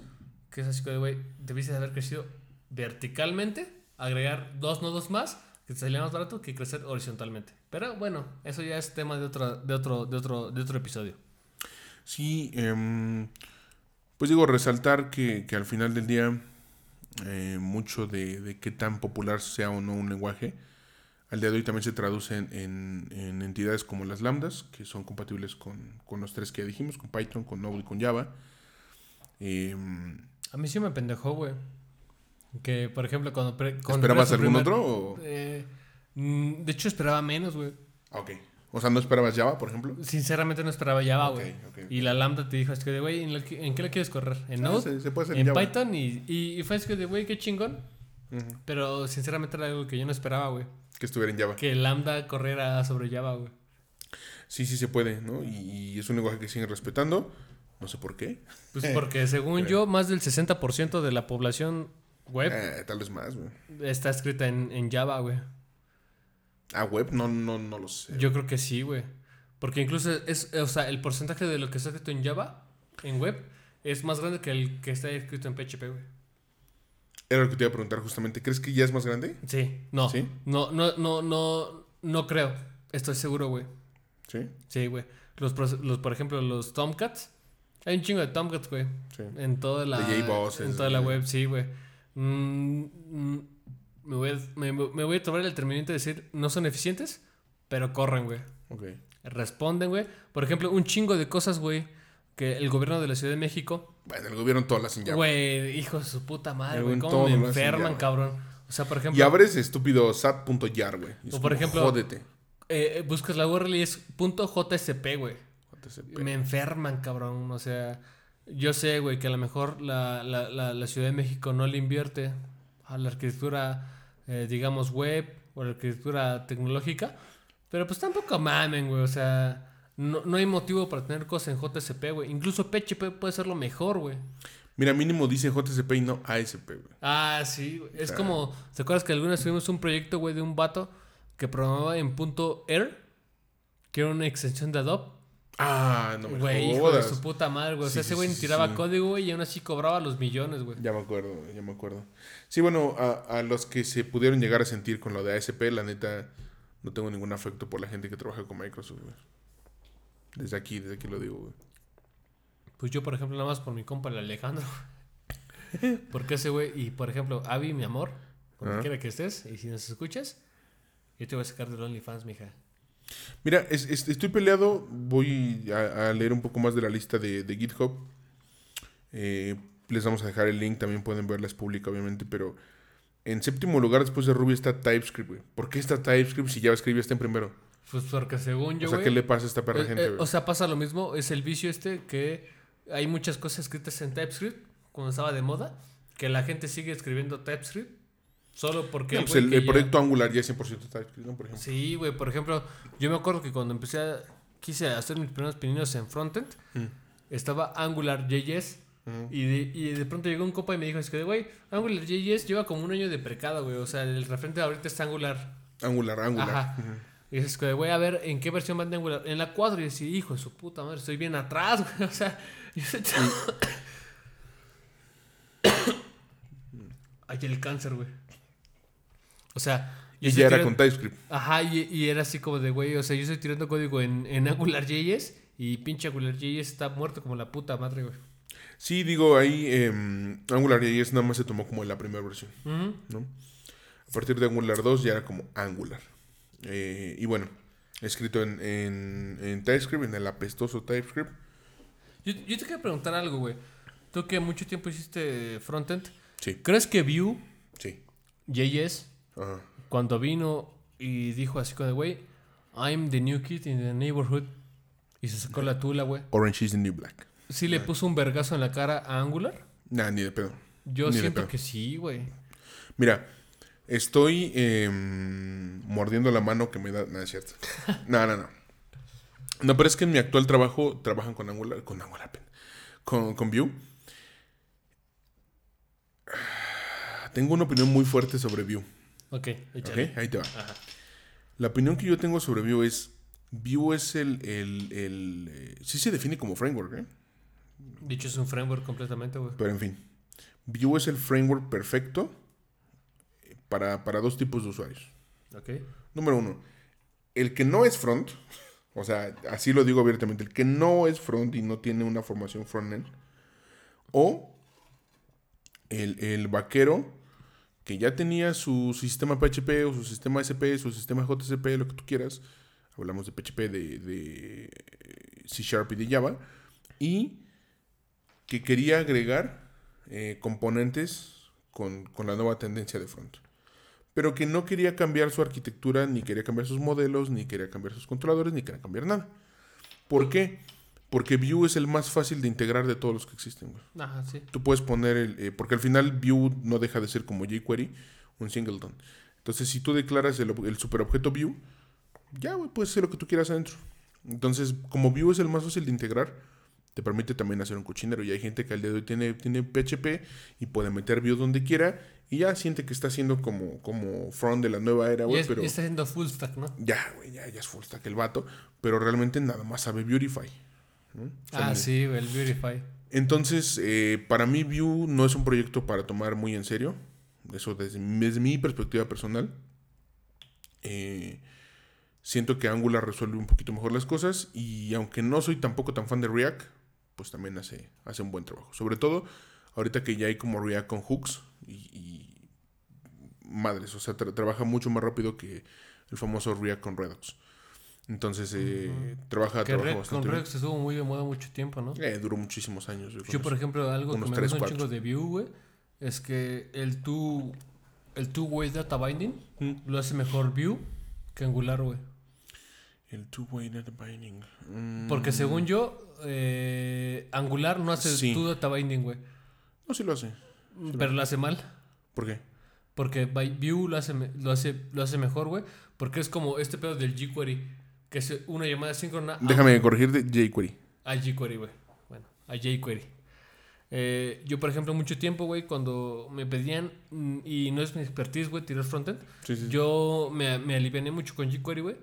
que es así que, güey, debiste de haber crecido verticalmente, agregar dos nodos más, que te salía más barato que crecer horizontalmente. Pero bueno, eso ya es tema de otro, de otro, de otro, de otro episodio. Sí, em, pues digo, resaltar que, que al final del día, eh, mucho de, de qué tan popular sea o no un lenguaje, al día de hoy también se traduce en, en- en entidades como las lambdas, que son compatibles con, con los tres que ya dijimos, con Python, con Node y con Java. Em, A mí sí me pendejó, güey. Que, por ejemplo, cuando... pre- cuando ¿Esperabas algún primer- otro? O... Eh, mm, de hecho, esperaba menos, güey. Ah, Ok. O sea, ¿no esperabas Java, por ejemplo? Sinceramente no esperaba Java, güey. Y la Lambda te dijo, es que, de, güey, ¿en, la que- ¿en qué la quieres correr? ¿En Node? se, se puede hacer en Java. Python y, y, y fue así que de, güey, qué chingón. Pero sinceramente era algo que yo no esperaba, güey. Que estuviera en Java. Que Lambda corriera sobre Java, güey. Sí, sí se puede, ¿no? Y, es un lenguaje que siguen respetando. No sé por qué. Pues porque según yo, más del 60% de la población web Eh, tal vez más, güey. está escrita en, en Java, güey. Ah, web, no, no, no lo sé. Yo creo que sí, güey. Porque incluso es, o sea, el porcentaje de lo que está escrito en Java, en web, es más grande que el que está escrito en PHP, güey. Era lo que te iba a preguntar justamente. ¿Crees que ya es más grande? Sí, no. ¿Sí? No, no, no, no, no creo. Estoy seguro, güey. Sí, Sí, güey. Los, los, por ejemplo, los Tomcats. Hay un chingo de Tomcats, güey. sí. En toda la, en toda la web, sí, güey. Mm, mm, me, voy a, me, me voy a tomar el terminante de decir, no son eficientes, pero corren, güey. Ok. Responden, güey. Por ejemplo, un chingo de cosas, güey, que el gobierno de la Ciudad de México, Bueno, el gobierno todas las Java. güey, hijo de su puta madre, güey, cómo me enferman, cabrón. O sea, por ejemplo, Y abres estúpido sat.yar, güey. Es O por ejemplo- Jódete. eh, eh, buscas la URL y es .jsp, güey. Me enferman, cabrón. O sea, yo sé, güey, que a lo mejor la, la, la, la Ciudad de México no le invierte a la arquitectura, eh, digamos, web o la arquitectura tecnológica. Pero pues tampoco mamen, güey. O sea, no, no hay motivo para tener cosas en JSP, güey. Incluso PHP puede ser lo mejor, güey. Mira, mínimo dice JCP y no ASP, güey. Ah, sí. güey. Es como, ¿te acuerdas que alguna vez tuvimos un proyecto, güey, de un vato que programaba en punto .air? Que era una extensión de Adobe. Ah, no me Güey, hijo de su puta madre, güey. O sea, ese güey sí, tiraba sí. código, güey, y aún así cobraba los millones, güey. Ya me acuerdo, ya me acuerdo. Sí, bueno, a, a los que se pudieron llegar a sentir con lo de ASP, la neta, no tengo ningún afecto por la gente que trabaja con Microsoft, güey. Desde aquí, desde aquí lo digo, güey. Pues yo, por ejemplo, nada más por mi compa, el Alejandro. Porque ese güey, y por ejemplo, Avi, mi amor, donde Ajá. quiera que estés, y si nos escuchas, yo te voy a sacar del OnlyFans, mija. Mira, es- es- estoy peleado. Voy a, a leer un poco más de la lista de, de GitHub. Eh, les vamos a dejar el link, también pueden verla, es pública, obviamente. Pero en séptimo lugar, después de Ruby, está TypeScript, güey. ¿Por qué está TypeScript si JavaScript está en primero? Pues porque según yo, o sea, ¿qué le pasa a esta perra eh, gente, eh, o sea, pasa lo mismo, es el vicio este que hay muchas cosas escritas en TypeScript, cuando estaba de moda, que la gente sigue escribiendo TypeScript solo porque... No, pues el, que el ya- proyecto Angular ya es 100% TypeScript, ¿no? Por ejemplo. Sí, güey, por ejemplo, yo me acuerdo que cuando empecé a... Quise hacer mis primeros pininos en frontend, Mm. estaba AngularJS Ujú. y de, y de pronto llegó un compa y me dijo, es que, güey, AngularJS lleva como un año de precado, güey, o sea, el referente ahorita es Angular. Angular, Angular. Ajá. Ujú. Y dices que, güey, a ver, ¿en qué versión van de Angular? En la 4 y decía, hijo de su puta madre, estoy bien atrás, güey, o sea, yo sé... Ay, el cáncer, güey. O sea... yo Y ya era tirando- con TypeScript. Ajá, y, y era así como de, güey, o sea, yo estoy tirando código en, en AngularJS y pinche AngularJS está muerto como la puta madre, güey. Sí, digo, ahí em, AngularJS nada más se tomó como la primera versión. ¿no? A partir de Angular 2 ya era como Angular. Eh, y bueno, escrito en, en, en TypeScript, en el apestoso TypeScript. Yo, yo te quiero preguntar algo, güey. Tú que mucho tiempo hiciste frontend, Sí, ¿crees que Vue, sí. JS, Ajá. cuando vino y dijo así como de, güey, I'm the new kid in the neighborhood, y se sacó la tula, güey, Orange is the new black. ¿sí le puso un vergazo en la cara a Angular? Nah, ni de pedo. Yo Ni siento pedo. que sí, güey. Mira, estoy em, mordiendo la mano que me da. No, es cierto. No, no, no. No, pero es que en mi actual trabajo trabajan con Angular, con Angular, pen- con, con Vue. Tengo una opinión muy fuerte sobre Vue. Ok, ¿ok? Ahí te va. Ajá. La opinión que yo tengo sobre Vue es. Vue es el. el, el, eh, sí se define como framework, ¿eh? Dicho es un framework completamente, güey. Pero en fin. Vue es el framework perfecto para, para dos tipos de usuarios. Ok. Número uno, el que no es front, o sea, así lo digo abiertamente, el que no es front y no tiene una formación frontend, o el, el vaquero que ya tenía su sistema PHP o su sistema SP, su sistema JCP, lo que tú quieras, hablamos de PHP, de, de C Sharp y de Java, y que quería agregar eh, componentes con, con la nueva tendencia de front pero que no quería cambiar su arquitectura, ni quería cambiar sus modelos, ni quería cambiar sus controladores, ni quería cambiar nada. ¿Por qué? Porque Vue es el más fácil de integrar de todos los que existen. güey. Ajá, sí. Tú puedes poner el... eh, porque al final Vue no deja de ser como jQuery, un singleton. Entonces, si tú declaras el, el superobjeto Vue, ya, güey, puedes hacer lo que tú quieras adentro. Entonces, como Vue es el más fácil de integrar, te permite también hacer un cochinero. Y hay gente que al día de hoy tiene, tiene PHP y puede meter Vue donde quiera y ya siente que está haciendo como, como front de la nueva era, güey, es- pero está haciendo full stack, ¿no? ya, güey, ya, ya es full stack el vato, pero realmente nada más sabe Beautify. ¿No? O sea, Ah, sí, el Beautify. entonces, eh, para mí Vue no es un proyecto para tomar muy en serio. Eso desde, desde mi perspectiva personal. Eh, siento que Angular resuelve un poquito mejor las cosas. Y aunque no soy tampoco tan fan de React, pues también hace, hace un buen trabajo. Sobre todo ahorita que ya hay como React con hooks y, y madres. O sea, tra- trabaja mucho más rápido que el famoso React con Redux. Entonces, eh, trabaja, Que trabaja bastante con bien. React estuvo muy de moda mucho tiempo, ¿no? Eh, duró muchísimos años. yo por eso. ejemplo, algo Unos que me gusta un chingo de Vue, güey, es que el tú el two-way data binding Mm. lo hace mejor Vue que Angular, güey. El two-way data binding. Mm, Porque según yo, eh, Angular no hace Sí. two data binding, güey. No, sí lo hace. Pero lo hace mal. ¿Por qué? Porque by- Vue lo hace, lo hace, lo hace mejor, güey. Porque es como este pedo del jQuery. Que es una llamada síncrona a- Déjame corregirte, jQuery. a jQuery, güey. Bueno, a jQuery. Eh, yo, por ejemplo, mucho tiempo, güey, cuando me pedían, mm, y no es mi expertise, güey, tirar frontend, Sí, sí. yo me, me aliviané mucho con jQuery, güey.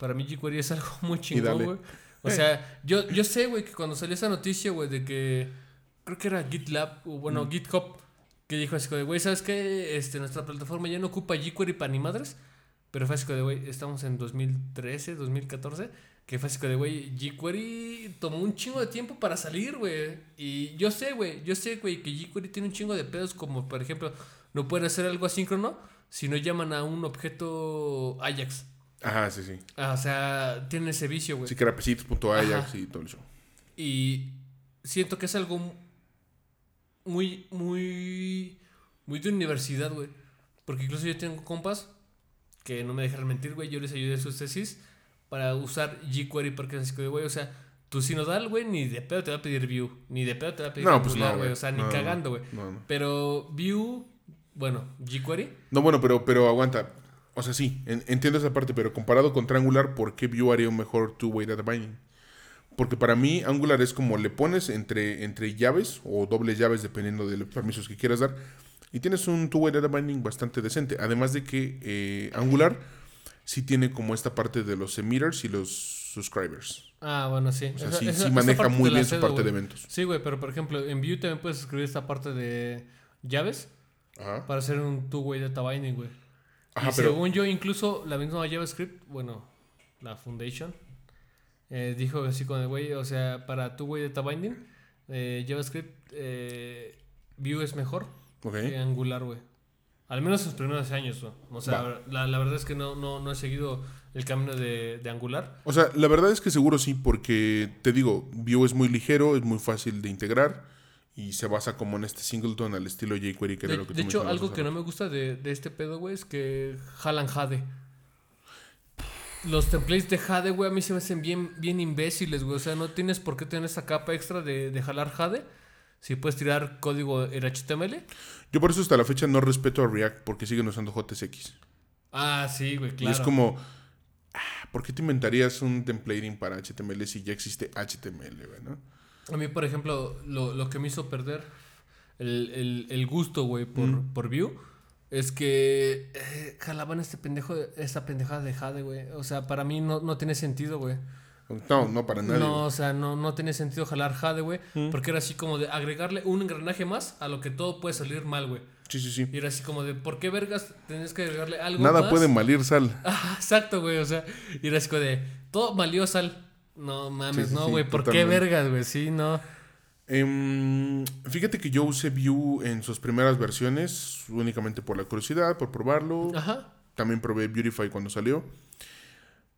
Para mí jQuery es algo muy chingón, güey. O sea, yo, yo sé, güey, que cuando salió esa noticia, güey, de que creo que era GitLab, o bueno, GitHub, que dijo así güey, ¿sabes qué? Este, nuestra plataforma ya no ocupa jQuery para ni madres. Pero fue así de, güey, estamos en 2013, 2014. Que fue así de, güey, jQuery tomó un chingo de tiempo para salir, güey. Y yo sé, güey, yo sé, güey, que jQuery tiene un chingo de pedos, como por ejemplo, no pueden hacer algo asíncrono si no llaman a un objeto Ajax. Ajá, sí, sí. Ah, o sea, tienen ese vicio, güey. Sí, que era pesitos.ajax y todo eso. Y siento que es algo muy, muy, muy de universidad, güey. Porque incluso yo tengo compas que no me dejan mentir, güey. Yo les ayudé a sus tesis para usar jQuery porque es así que, güey, o sea, tu sinodal, güey, ni de pedo te va a pedir Vue, ni de pedo te va a pedir No, pues no, güey. O sea, ni No, cagando, güey. No. Pero Vue, bueno, jQuery, No, bueno, pero, pero aguanta. O sea, sí, en- entiendo esa parte, pero comparado con Angular, ¿por qué Vue haría un mejor two-way data binding? Porque para mí Angular es como le pones entre, entre llaves o dobles llaves dependiendo de los permisos que quieras dar y tienes un two-way data binding bastante decente. Además de que eh, Angular sí tiene como esta parte de los emitters y los subscribers. Ah, bueno, sí. O sea, Esa- sí, esa- sí esa maneja muy bien su parte de eventos. Sí, güey, pero por ejemplo, en Vue también puedes escribir esta parte de llaves Ajá. para hacer un two-way data binding, güey. Ajá, y pero según yo, incluso la misma JavaScript, bueno, la Foundation, eh, dijo así con el güey, o sea, para two-way data binding, eh, JavaScript, eh, Vue es mejor ok. que Angular, güey. Al menos en los primeros años, güey. O sea, la, la verdad es que no, no, no he seguido el camino de, de Angular. O sea, la verdad es que seguro sí, porque te digo, Vue es muy ligero, es muy fácil de integrar y se basa como en este singleton al estilo jQuery, que De, era lo que de tú hecho, algo que no me gusta de, de este pedo, güey, es que jalan Jade. Los templates de Jade, güey, a mí se me hacen bien, bien imbéciles, güey. O sea, no tienes por qué tener esa capa extra de, de jalar Jade si puedes tirar código en HTML. Yo por eso hasta la fecha no respeto a React porque siguen usando JSX. Ah, sí, güey, claro. Y es como, ah, ¿por qué te inventarías un templating para HTML si ya existe HTML, güey, no? A mí, por ejemplo, lo, lo que me hizo perder el, el- el gusto, güey, por, Mm. por Vue es que eh, jalaban este pendejo, esta pendejada de Jade, güey. O sea, para mí no, no tiene sentido, güey. No, no para nadie. No, o sea, no, no tiene sentido jalar Jade, güey. Porque era así como de agregarle un engranaje más a lo que todo puede salir mal, güey. Sí, sí, sí. Y era así como de, ¿por qué vergas tenés que agregarle algo Nada más? puede malir sal. Ah, exacto, güey. O sea, y era así como de, todo valió sal. No mames, Sí, sí, no, sí, güey. ¿Por qué vergas, güey? Sí, no. Em, fíjate que yo usé Vue en sus primeras versiones únicamente por la curiosidad, por probarlo. Ajá. También probé Beautify cuando salió.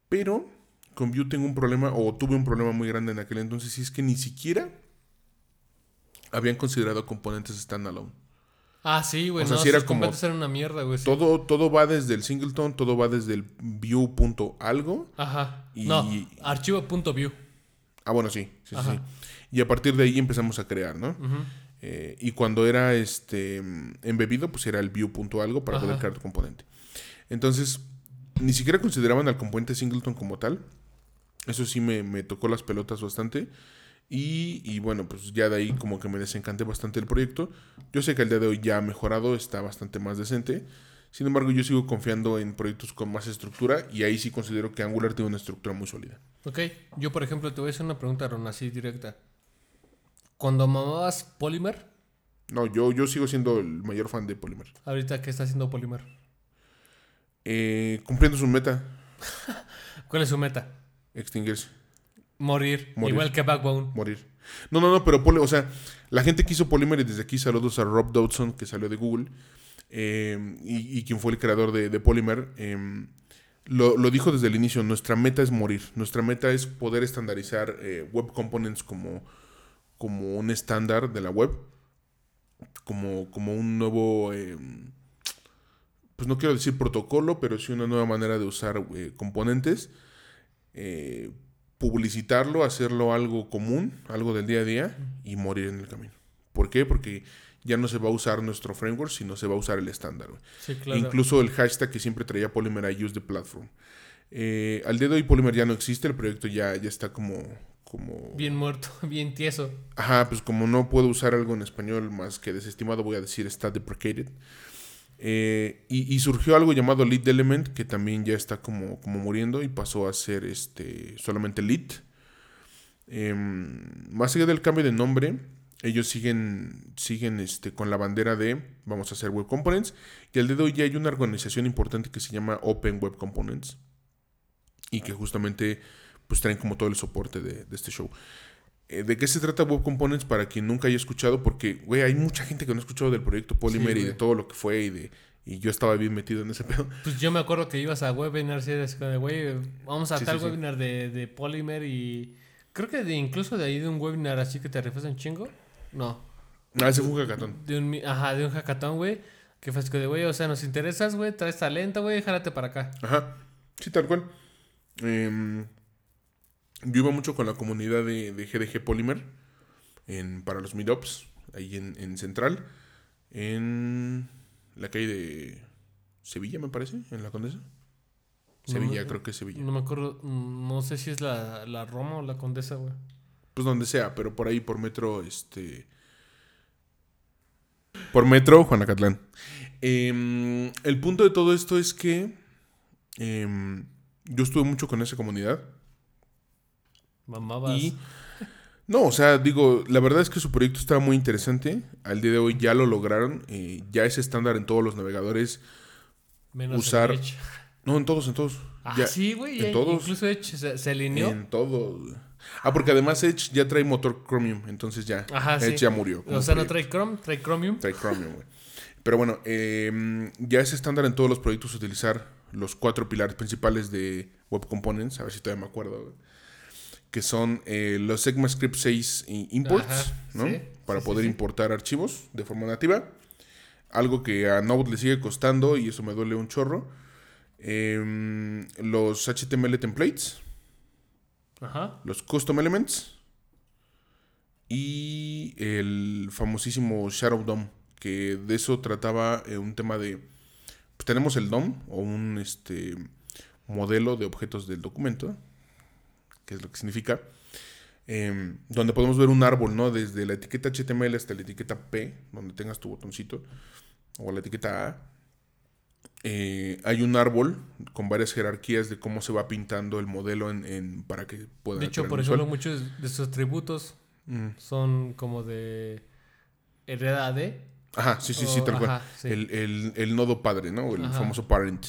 Pero con Vue tengo un problema, o tuve un problema muy grande en aquel entonces, y es que ni siquiera habían considerado componentes standalone. Ah, sí, güey. O sea, no, sí era como componentes eran una mierda, güey. sí. Todo, todo va desde el singleton, todo va desde el Vue punto algo. Ajá. Y- No, archivo.view. Ah, bueno, sí, sí, sí, Ajá. sí. Y a partir de ahí empezamos a crear, ¿no? Eh, y cuando era este embebido, pues era el view punto algo para Ajá. poder crear tu componente. Entonces, ni siquiera consideraban al componente singleton como tal. Eso sí me, me tocó las pelotas bastante. Y, y bueno, pues ya de ahí como que me desencanté bastante el proyecto. Yo sé que el día de hoy ya ha mejorado, está bastante más decente. Sin embargo, yo sigo confiando en proyectos con más estructura y ahí sí considero que Angular tiene una estructura muy sólida. Ok, yo por ejemplo te voy a hacer una pregunta, Ron, así directa. Cuando mamabas Polymer, No, yo, yo sigo siendo el mayor fan de Polymer. ahorita qué está haciendo Polymer, Eh, cumpliendo su meta, ¿cuál es su meta? Extinguirse. Morir, Morir. igual que Backbone. morir. No, no, no, pero Poly- o sea, la gente que hizo Polymer y desde aquí saludos a Rob Dodson, que salió de Google, eh, y, y quien fue el creador de, de Polymer, eh, lo, lo dijo desde el inicio, nuestra meta es morir, nuestra meta es poder estandarizar eh, web components como, como un estándar de la web, como, como un nuevo... pues no quiero decir protocolo, pero sí una nueva manera de usar componentes, eh, publicitarlo, hacerlo algo común, algo del día a día y morir en el camino. ¿Por qué? Porque ya no se va a usar nuestro framework, sino se va a usar el estándar. güey. Sí, claro. Incluso el hashtag que siempre traía Polymer I use the platform. Eh, al día de hoy Polymer ya no existe, el proyecto ya, ya está como, como... Bien muerto, bien tieso. Ajá, pues como no puedo usar algo en español más que desestimado, voy a decir está deprecated. Eh, y, y surgió algo llamado Lead Element, que también ya está como, como muriendo y pasó a ser este, solamente Lead. Em, más allá del cambio de nombre, ellos siguen, siguen este, con la bandera de vamos a hacer Web Components. Y al día de hoy ya hay una organización importante que se llama Open Web Components. Y que justamente pues traen como todo el soporte de, de este show. Eh, ¿De qué se trata Web Components? Para quien nunca haya escuchado, porque, güey, hay mucha gente que no ha escuchado del proyecto Polymer Sí, y de todo lo que fue y de... Y yo estaba bien metido en ese pedo. Pues yo me acuerdo que ibas a webinars y eras como de, güey, vamos a Sí, tal sí, webinar de, de Polymer y... Creo que de, incluso de ahí de un webinar así que te refieres un chingo. No. Ah, ese fue un hackathon. De un, ajá, de un hackathon, güey. Que fue de, güey, o sea, nos interesas, güey, traes talento, güey, jálate para acá. Ajá. Sí, tal cual. Em, yo iba mucho con la comunidad de, de GDG Polymer en, para los meetups, ahí en, en Central, en la calle de Sevilla, me parece, en la Condesa. Sevilla, no, creo que es Sevilla. No me acuerdo, no sé si es la, la Roma o la Condesa, güey. Pues donde sea, pero por ahí por metro, este. Por metro, Juanacatlán. Em, el punto de todo esto es que em, yo estuve mucho con esa comunidad. Mamabas. Y. No, o sea, digo, la verdad es que su proyecto estaba muy interesante. Al día de hoy ya lo lograron. eh, ya es estándar en todos los navegadores. Menos usar- el Edge. No, en todos, en todos. Ah, Ya- sí, güey. en ya todos. Incluso Edge se, se alineó. En todos. Ah, porque además Edge ya trae motor Chromium. Entonces ya. Ajá, Edge sí. ya murió. O sea, no trae Chrome, trae Chromium. Trae Chromium, güey. Pero bueno, eh, ya es estándar en todos los proyectos utilizar los cuatro pilares principales de Web Components. A ver si todavía me acuerdo. güey. Que son eh, los ECMAScript 6 i- imports, Ajá, ¿no? sí, Para sí, poder sí. importar archivos de forma nativa. Algo que a Node le sigue costando y eso me duele un chorro. Em, los HTML templates, Ajá. los custom elements y el famosísimo Shadow DOM, que de eso trataba eh, un tema de pues, tenemos el DOM o un este modelo de objetos del documento, que es lo que significa em, donde podemos ver un árbol, ¿no? Desde la etiqueta HTML hasta la etiqueta P, donde tengas tu botoncito, o la etiqueta A. Eh, hay un árbol con varias jerarquías de cómo se va pintando el modelo en, en- para que pueda. De hecho, por ejemplo, muchos de sus atributos Mm. son como de heredad de. Ajá, sí, sí, sí, o- tal cual. ajá, sí. El, el- el nodo padre, ¿no? El Ajá. famoso parent.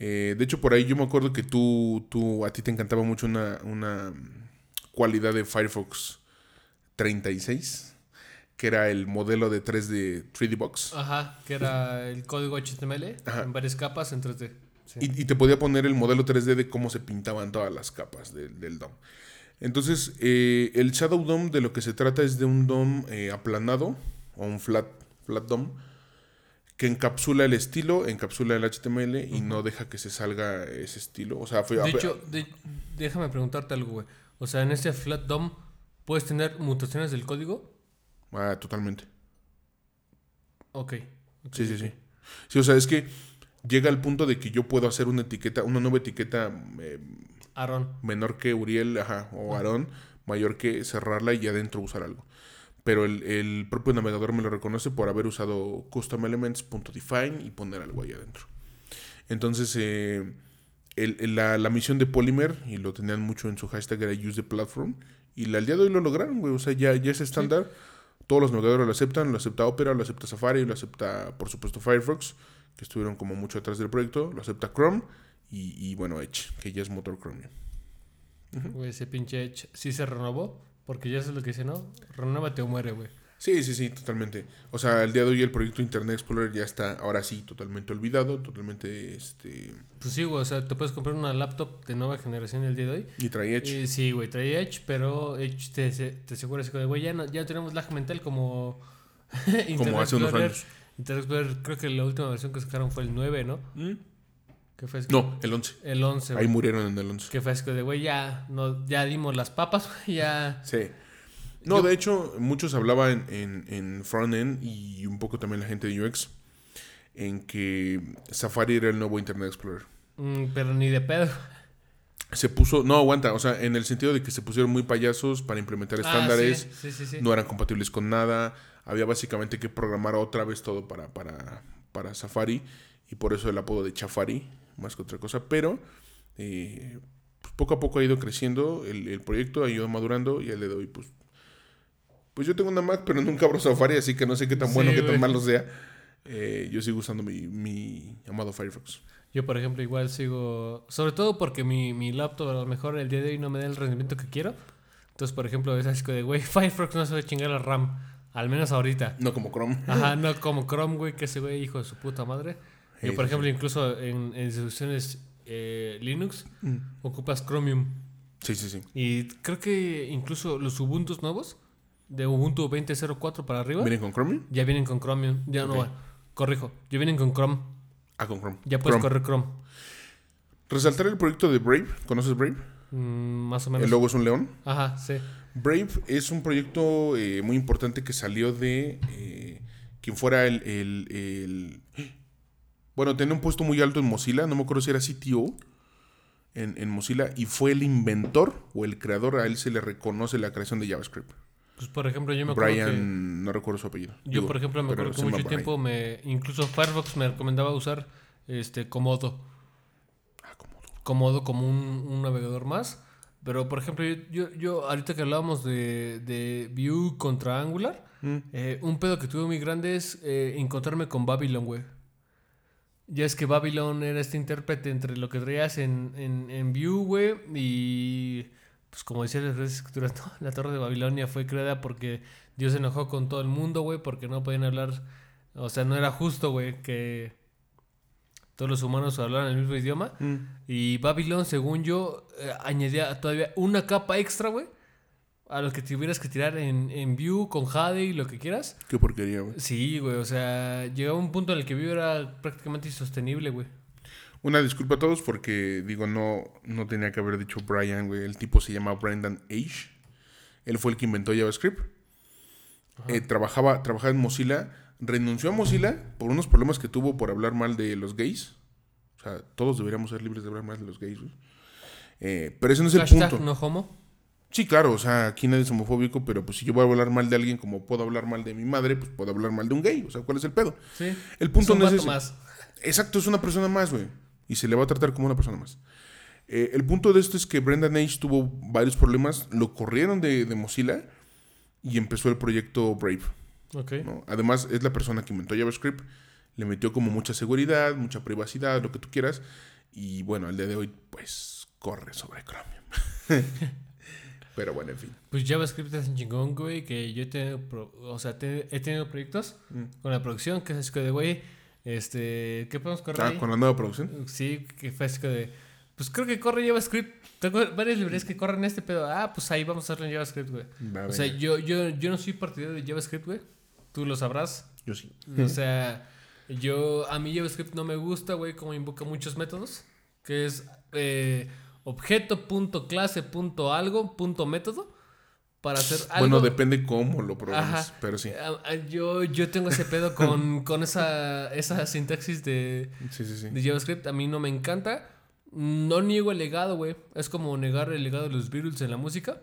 Eh, de hecho, por ahí yo me acuerdo que tú, tú a ti te encantaba mucho una, una cualidad de Firefox 36, que era el modelo de 3D 3D Box. Ajá, que era el código HTML Ajá. en varias capas en 3D. Sí. Y, y te podía poner el modelo 3D de cómo se pintaban todas las capas del, del DOM. Entonces, eh, el Shadow DOM de lo que se trata es de un DOM eh, aplanado o un flat, flat DOM que encapsula el estilo, encapsula el HTML y no deja que se salga ese estilo. O sea, fue, de hecho, de- déjame preguntarte algo, güey. O sea, en este flat DOM puedes tener mutaciones del código. Ah, totalmente. Ok. ok, Sí, sí, sí. Sí, o sea, es que llega al punto de que yo puedo hacer una etiqueta, una nueva etiqueta eh, Aaron. menor que Uriel, ajá, o Aarón, mayor que cerrarla y adentro usar algo. Pero el, el propio navegador me lo reconoce por haber usado custom elements.define y poner algo ahí adentro. Entonces, eh, el- la, la misión de Polymer, y lo tenían mucho en su hashtag, era use the platform. Y al día de hoy lo lograron, güey. O sea, ya, ya es estándar. Todos los navegadores lo aceptan. Lo acepta Opera, lo acepta Safari, lo acepta, por supuesto, Firefox, que estuvieron como mucho atrás del proyecto. Lo acepta Chrome. Y, y, bueno, Edge, que ya es motor Chromium. Güey, ese pinche Edge sí se renovó. Porque ya eso es lo que dice, ¿no? Renuévate o muere, güey. Sí, sí, sí, totalmente. O sea, el día de hoy el proyecto Internet Explorer ya está, ahora sí, totalmente olvidado, totalmente, este... Pues sí, güey. O sea, te puedes comprar una laptop de nueva generación el día de hoy. Y trae Edge. Eh, sí, güey, trae Edge, pero Edge te, te asegura así como güey, ya no, ya tenemos lag mental como... como Internet hace unos Explorer años. Internet Explorer, creo que la última versión que sacaron fue el 9, ¿no? ¿Mm? Que fue así- No, el 11. el 11, Ahí murieron en el 11. Que fue de, güey, ya, no, ya dimos las papas, güey, ya. Sí. No, Yo- de hecho, muchos hablaban en, en frontend y un poco también la gente de UX en que Safari era el nuevo Internet Explorer. Mm, pero ni de pedo. Se puso, no aguanta, o sea, en el sentido de que se pusieron muy payasos para implementar Ah, estándares, sí, sí, sí. sí. no eran compatibles con nada, había básicamente que programar otra vez todo para, para, para Safari y por eso el apodo de Chafari, más que otra cosa, pero eh, pues, poco a poco ha ido creciendo el, el proyecto, ha ido madurando y al día de hoy pues... Pues yo tengo una Mac, pero nunca abro Safari, así que no sé qué tan Sí, bueno, qué tan malo sea. Eh, yo sigo usando mi, mi amado Firefox. Yo, por ejemplo, igual sigo. Sobre todo porque mi, mi laptop a lo mejor el día de hoy no me da el rendimiento que quiero. Entonces, por ejemplo, es así de, güey, Firefox no se va a chingar la RAM. Al menos ahorita. No como Chrome. Ajá, no como Chrome, güey, que ese güey, hijo de su puta madre. Yo, por ejemplo, incluso en, en distribuciones eh, Linux, Mm. ocupas Chromium. Sí, sí, sí. Y creo que incluso los Ubuntu nuevos, de Ubuntu 20.04 para arriba, ¿Vienen con Chrome? ya vienen con Chromium. Ya Ok. no, corrijo, ya vienen con Chrome. Ah, con Chrome. Ya puedes Chrome. correr Chrome. Resaltar el proyecto de Brave. ¿Conoces Brave? Mm, más o menos. El logo es un león. Ajá, sí. Brave es un proyecto eh, muy importante que salió de eh, quien fuera el, el- el- Bueno, tenía un puesto muy alto en Mozilla, no me acuerdo si era CTO en, en Mozilla, y fue el inventor o el creador, a él se le reconoce la creación de JavaScript. Pues por ejemplo, yo me acuerdo Brian, que no recuerdo su apellido. yo Digo, por ejemplo me acuerdo que mucho tiempo me incluso Firefox me recomendaba usar este Komodo, Ah, cómo no. Komodo como un, un navegador más, pero por ejemplo, yo, yo, yo ahorita que hablábamos de, de Vue contra Angular, Mm. eh, un pedo que tuve muy grande es eh, encontrarme con Babylon, güey. Ya es que Babylon era este intérprete entre lo que traías en, en, en Vue, güey, y pues como decía las escrituras, ¿no? la Torre de Babilonia fue creada porque Dios se enojó con todo el mundo, güey, porque no podían hablar, o sea, no era justo, güey, que todos los humanos hablaran el mismo idioma. Mm. Y Babylon, según yo, eh, añadía todavía una capa extra, güey, a lo que tuvieras que tirar en, en Vue con Jade y lo que quieras. Qué porquería, güey. Sí, güey, o sea, llegaba un punto en el que Vue era prácticamente insostenible, güey. Una disculpa a todos porque, digo, no, no tenía que haber dicho Brian, güey. El tipo se llama Brendan Age. Él fue el que inventó JavaScript. Eh, trabajaba, trabajaba en Mozilla. Renunció a Mozilla por unos problemas que tuvo por hablar mal de los gays. O sea, todos deberíamos ser libres de hablar mal de los gays, güey. Eh, pero ese no es el Hashtag punto. no homo. Sí, claro, o sea, aquí nadie es homofóbico, pero pues si yo voy a hablar mal de alguien como puedo hablar mal de mi madre, pues puedo hablar mal de un gay. O sea, ¿cuál es el pedo? Sí. El punto Es un no es más. Exacto, es una persona más, güey. Y se le va a tratar como una persona más. Eh, el punto de esto es que Brendan Age tuvo varios problemas, lo corrieron de, de Mozilla y empezó el proyecto Brave. Ok. ¿no? Además, es la persona que inventó JavaScript, le metió como mucha seguridad, mucha privacidad, lo que tú quieras. Y bueno, al día de hoy, pues corre sobre Chromium. Pero bueno, en fin. Pues JavaScript es un chingón, güey, que yo he tenido, pro- o sea, te- he tenido proyectos Mm. con la producción, que es así que de, güey, este, ¿qué podemos correr Ah, con la nueva producción. Sí, que fue así que de, pues creo que corre JavaScript. Tengo varias librerías que corren este pedo. Ah, pues ahí vamos a hacerlo en JavaScript, güey. O sea, yo, yo, yo no soy partidario de JavaScript, güey. Tú lo sabrás. yo sí. O sea, yo, a mí JavaScript no me gusta, güey, como invoca muchos métodos. Que es eh, objeto, punto, clase, punto, algo, punto, método. Para hacer algo. Bueno, depende cómo lo programas, Ajá. pero sí. Ah, ah, Yo, yo tengo ese pedo con, con esa, esa sintaxis de, Sí, sí, sí. de JavaScript. A mí no me encanta. No niego el legado, güey. Es como negar el legado de los Beatles en la música.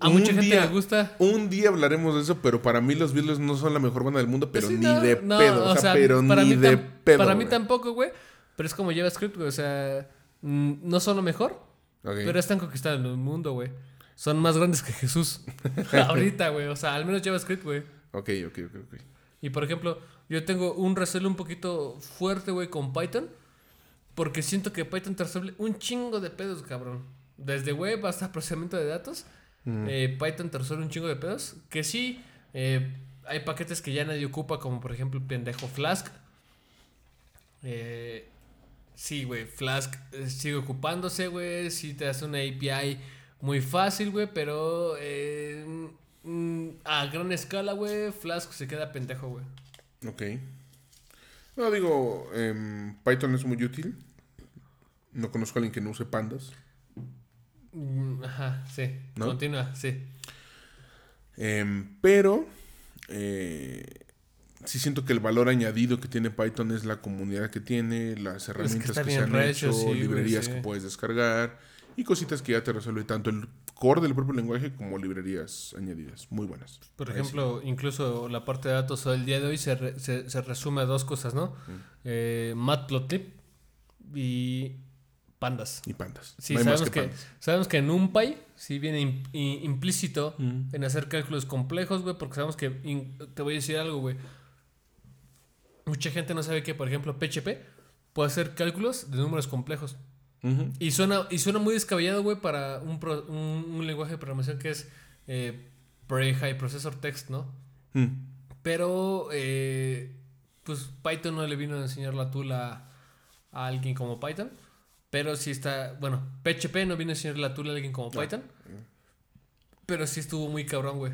A Un mucha gente día- le gusta. Un día hablaremos de eso, pero para mí los Beatles no son la mejor banda del mundo, pero Sí, ni no, de no, pedo. O sea, pero ni de pedo. Para mí tampoco, güey. Pero es como JavaScript, güey. O sea, no son lo mejor, pero están conquistando el mundo, güey. Son más grandes que Jesús. Ahorita, güey. O sea, al menos JavaScript, güey. Ok, ok, ok, ok. Y por ejemplo, yo tengo un recelo un poquito fuerte, güey, con Python. Porque siento que Python te resuelve un chingo de pedos, cabrón. Desde web hasta procesamiento de datos. Mm. eh, Python te resuelve un chingo de pedos. Que sí, eh, hay paquetes que ya nadie ocupa, como por ejemplo el pendejo Flask. Eh, sí, güey, Flask eh, sigue ocupándose, güey. Sí te hace una API muy fácil, güey, pero eh, mm, a gran escala, güey, Flask se queda pendejo, güey. Ok. No, digo, em, Python es muy útil. No conozco a alguien que no use pandas. Mm, Ajá, sí. ¿No? Continúa, sí. Em, pero eh, sí siento que el valor añadido que tiene Python es la comunidad que tiene, las herramientas que, se han hecho, sí, librerías sí. que puedes descargar y cositas que ya te resuelve tanto el core del propio lenguaje como librerías añadidas. Muy buenas. Por sí. ejemplo, incluso la parte de datos el día de hoy se, re- se, se resume a dos cosas, ¿no? Eh, Matplotlib y pandas. Y pandas. Sí, No hay más sabemos que, pandas. sabemos que NumPy sí viene implícito Mm. en hacer cálculos complejos, güey, porque sabemos que, in- te voy a decir algo, güey. Mucha gente no sabe que, por ejemplo, PHP puede hacer cálculos de números complejos. Y suena, y suena muy descabellado, güey, para un, pro- un, un lenguaje de programación que es eh, Pre-High Processor Text, ¿no? Mm. Pero, eh, pues Python no le vino a enseñar la tula a alguien como Python. Pero sí está, bueno, PHP no vino a enseñar la tula a alguien como Python. Pero sí estuvo muy cabrón, güey.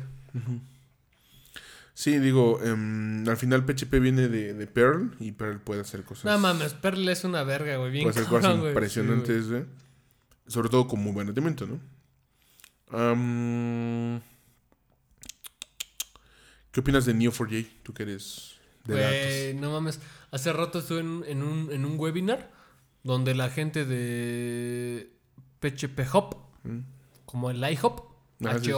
Sí, digo, em, al final PHP viene de, de Perl y Perl puede hacer cosas. No mames, Perl es una verga, güey. Bien puede hacer cosas impresionantes, güey. Sobre todo con muy buen rendimiento, ¿no? ¿Qué opinas de Neo4j? Tú que eres de datos. no mames. Hace rato estuve en, en un, en un webinar donde la gente de PHP Hop, Mm. como el iHop, Ah, sí, sí.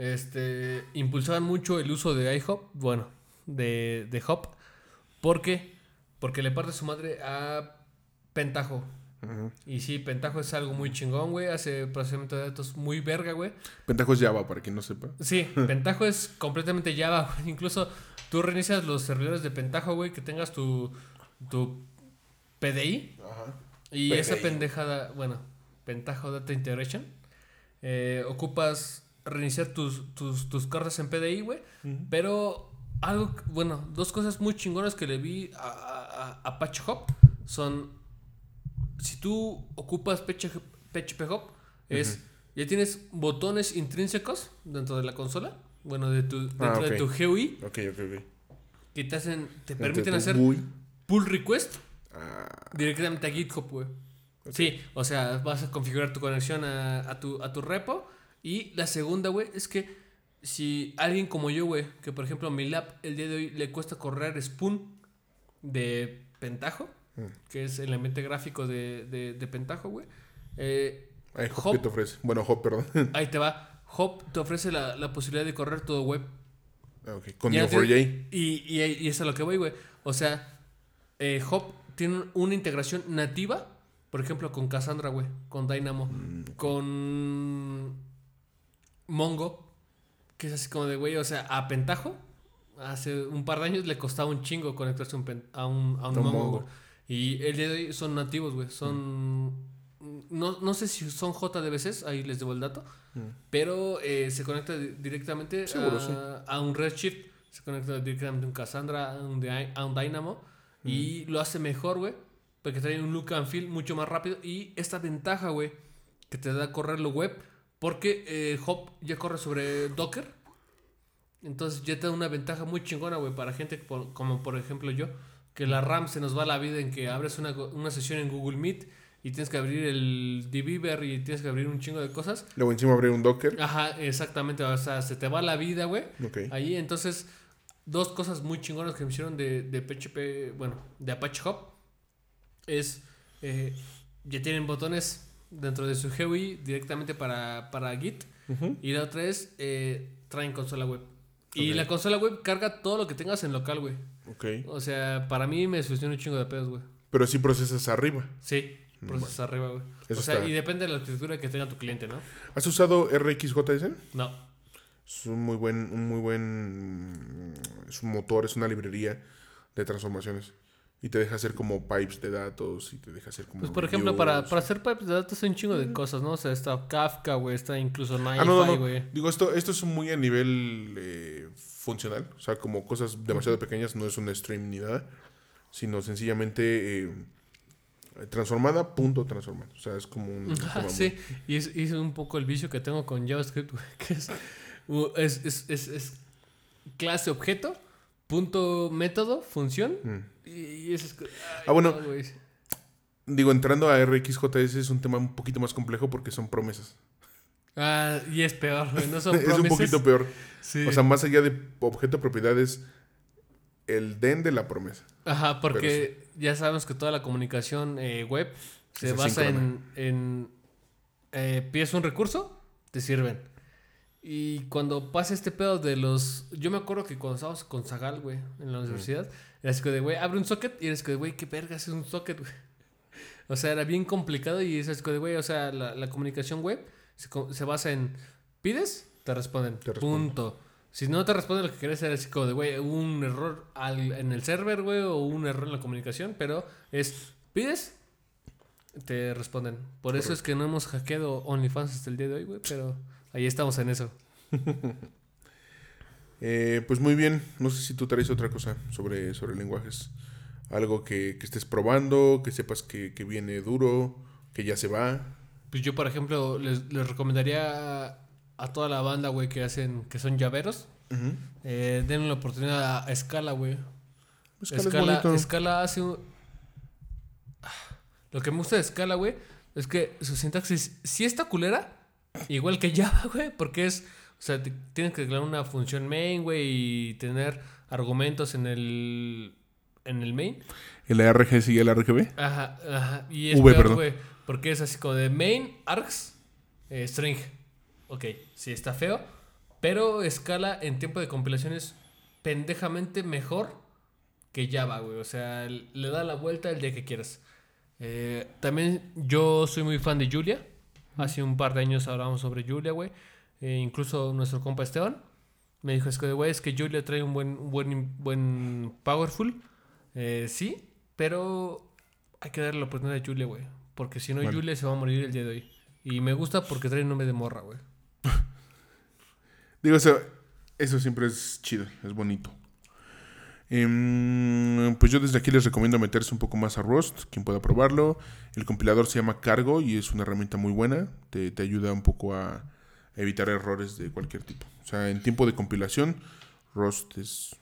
Este, impulsaban mucho el uso de iHop, bueno, de, de Hop. ¿Por qué? Porque le parte su madre a Pentaho. Ujú. Y sí, Pentaho es algo muy chingón, güey. Hace procesamiento de datos muy verga, güey. Pentaho es Java, para quien no sepa. Sí, Pentaho es completamente Java, güey. Incluso tú reinicias los servidores de Pentaho, güey, que tengas tu, tu PDI. Ajá. Y PDI. esa pendejada, bueno, Pentaho Data Integration, eh, ocupas reiniciar tus, tus, tus cartas en PDI, güey. Pero algo, bueno, dos cosas muy chingonas que le vi a, a, a Apache Hop son, si tú ocupas PHP, Hop, es, ya tienes botones intrínsecos dentro de la consola, bueno, de tu, dentro Ah, ok. de tu GUI, Ok, ok, ok. que te hacen, te permiten hacer GUI. pull request Ah, directamente a GitHub, güey. Sí, o sea, vas a configurar tu conexión a, a tu, a tu repo. Y la segunda, güey, es que si alguien como yo, güey, que por ejemplo mi lab el día de hoy le cuesta correr Spoon de Pentaho, Mm. que es el ambiente gráfico de, de, de Pentaho, güey. eh, ay, Hop, Hop. ¿qué te ofrece? Bueno, Hop, perdón. ahí te va. Hop te ofrece la, la posibilidad de correr todo web. Ah, ok, Con Ya Neo4j. Y, y, y es a lo que voy, güey. O sea, eh, Hop tiene una integración nativa, por ejemplo, con Cassandra, güey, con Dynamo, Mm, con Mongo, que es así como de, güey, o sea, a Pentajo, hace un par de años le costaba un chingo conectarse un pen- a un, a un Mongo. Y el día de hoy son nativos, güey, son... No, no sé si son JDBCs, ahí les debo el dato, Mm. pero eh, se conecta di- directamente Seguro, a, sí. a un Redshift, se conecta directamente a un Cassandra, a un, Dy- a un Dynamo, y lo hace mejor, güey, porque trae un look and feel mucho más rápido. Y esta ventaja, güey, que te da correr lo web, porque eh, Hop ya corre sobre Docker. Entonces ya te da una ventaja muy chingona, güey, para gente por- como por ejemplo yo, que la RAM se nos va la vida en que abres una, una sesión en Google Meet y tienes que abrir el Debiver y tienes que abrir un chingo de cosas. Luego encima abrir un Docker. Ajá, exactamente, o sea, se te va la vida, güey. Ok. Ahí, entonces, dos cosas muy chingonas que me hicieron de, de PHP, bueno, de Apache Hub, es, eh, ya tienen botones dentro de su GUI directamente para, para Git, y la otra es, eh, traen consola web. Y la consola web carga todo lo que tengas en local, güey. Ok. O sea, para mí me soluciona un chingo de pedos, güey. Pero sí procesas arriba. Sí, procesas arriba, güey. Eso O sea, está- y depende de la arquitectura que tenga tu cliente, ¿no? ¿Has usado RxJS? No. Es un muy buen, un muy buen, es un motor, es una librería de transformaciones. Y te deja hacer como pipes de datos y te deja hacer como Pues por ejemplo, para, para hacer pipes de datos hay un chingo de cosas, ¿no? O sea, está Kafka, güey, está incluso Nightify, Ah, no, no, no. güey. Digo, esto, esto es muy a nivel eh, funcional. O sea, como cosas demasiado pequeñas, no es un stream ni nada. Sino sencillamente eh, transformada, punto transformada. O sea, es como un... Como sí, y es, es un poco el vicio que tengo con JavaScript, güey, que es, es, es, es, es clase objeto, punto método, función. Mm. Y, eso es. ay, Ah, bueno. no. Digo, entrando a RxJS es un tema un poquito más complejo porque son promesas. Ah, y es peor, güey. No son es un poquito peor. Sí. O sea, más allá de objeto propiedades, el den de la promesa. Ajá, porque ya sabemos que toda la comunicación eh, web se Es basa en, en eh, pides un recurso, te sirven. Y cuando pasa este pedo de los... Yo me acuerdo que cuando estábamos con Zagal, güey, en la universidad, era así como de, güey, abre un socket y eres como de, güey, ¿qué vergas es un socket, güey? O sea, era bien complicado y es así como de, güey, o sea, la, la comunicación web se, se basa en pides, te responden, Te responden. punto. Si no te responden lo que querés era así como de, güey, un error al- en el server, güey, o un error en la comunicación, pero es, pides, te responden. Por eso es que no hemos hackeado OnlyFans hasta el día de hoy, güey, pero ahí estamos en eso. Eh, pues muy bien. No sé si tú traes otra cosa sobre, sobre lenguajes. Algo que, que estés probando, que sepas que, que viene duro, que ya se va. Pues yo, por ejemplo, les, les recomendaría a, toda la banda, güey, que hacen, que son llaveros, eh, denle la oportunidad a, a Scala, güey. Scala es Scala, bonito. Scala hace un... Ah, Lo que me gusta de Scala, güey, es que su sintaxis sí está culera, igual que Java, güey, porque es... O sea, te- tienes que crear una función main, güey, y tener argumentos en el... En el main. El ARG sigue el RGB. Ajá, ajá. Y es V, peor, perdón. güey, porque es así como de main, args, eh, string. Ok, sí está feo, pero escala en tiempo de compilación es pendejamente mejor que Java, güey. O sea, le da la vuelta el día que quieras. Eh, también yo soy muy fan de Julia. Hace un par de años hablábamos sobre Julia, güey. Eh, incluso nuestro compa Esteban me dijo, es que, güey, es que Julia trae un buen, un buen, buen powerful. Eh, sí, pero hay que darle la oportunidad a Julia, güey. Porque si no, Vale. Julia se va a morir el día de hoy. Y me gusta porque trae nombre de morra, güey. Digo, o sea, eso siempre es chido, es bonito. Em, pues yo desde aquí les recomiendo meterse un poco más a Rust, quien pueda probarlo. El compilador se llama Cargo y es una herramienta muy buena. Te, te ayuda un poco a evitar errores de cualquier tipo. O sea, en tiempo de compilación, Rust es,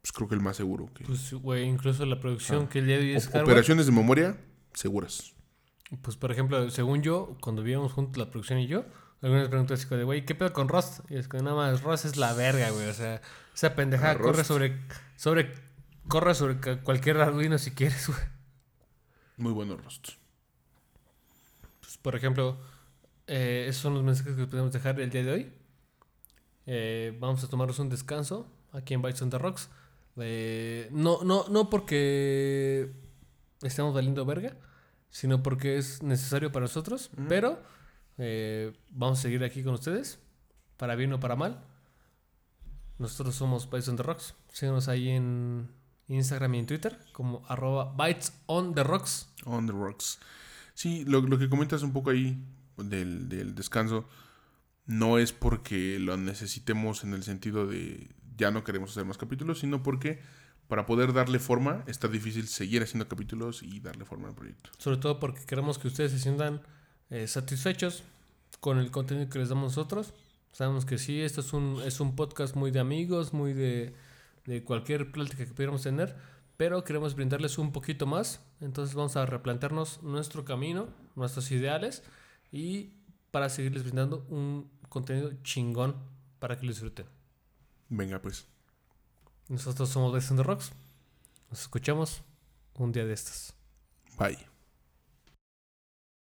pues, creo que el más seguro. Que, Pues, güey, incluso la producción Ah. que el día de hoy es O- hardware. operaciones de memoria seguras. Pues, por ejemplo, según yo, cuando vivíamos juntos la producción y yo, algunas preguntas así como de, güey, ¿qué pedo con Rust? Y es que nada más, Rust es la verga, güey. O sea, esa pendejada Ah, corre Rust. sobre, sobre, corre sobre cualquier Arduino si quieres, güey. Muy bueno Rust. Pues, por ejemplo, eh, esos son los mensajes que podemos dejar el día de hoy. Eh, vamos a tomarnos un descanso aquí en Bites on the Rocks. Eh, no, no, no porque estemos valiendo verga, sino porque es necesario para nosotros. Ujú. Pero vamos a seguir aquí con ustedes, para bien o para mal. Nosotros somos Bites on the Rocks. Síganos ahí en Instagram y en Twitter como arroba Bites on the Rocks. On the rocks. Sí, lo, lo que comentas un poco ahí del, descanso no es porque lo necesitemos en el sentido de ya no queremos hacer más capítulos, sino porque para poder darle forma está difícil seguir haciendo capítulos y darle forma al proyecto. Sobre todo porque queremos que ustedes se sientan eh, satisfechos con el contenido que les damos nosotros. Sabemos que sí, esto es un, es un podcast muy de amigos, muy de, de cualquier plática que pudiéramos tener, pero queremos brindarles un poquito más. Entonces vamos a replantearnos nuestro camino, nuestros ideales y para seguirles brindando un contenido chingón para que lo disfruten. Venga, pues. Nosotros somos Best on the Rocks. Nos escuchamos un día de estos. Bye.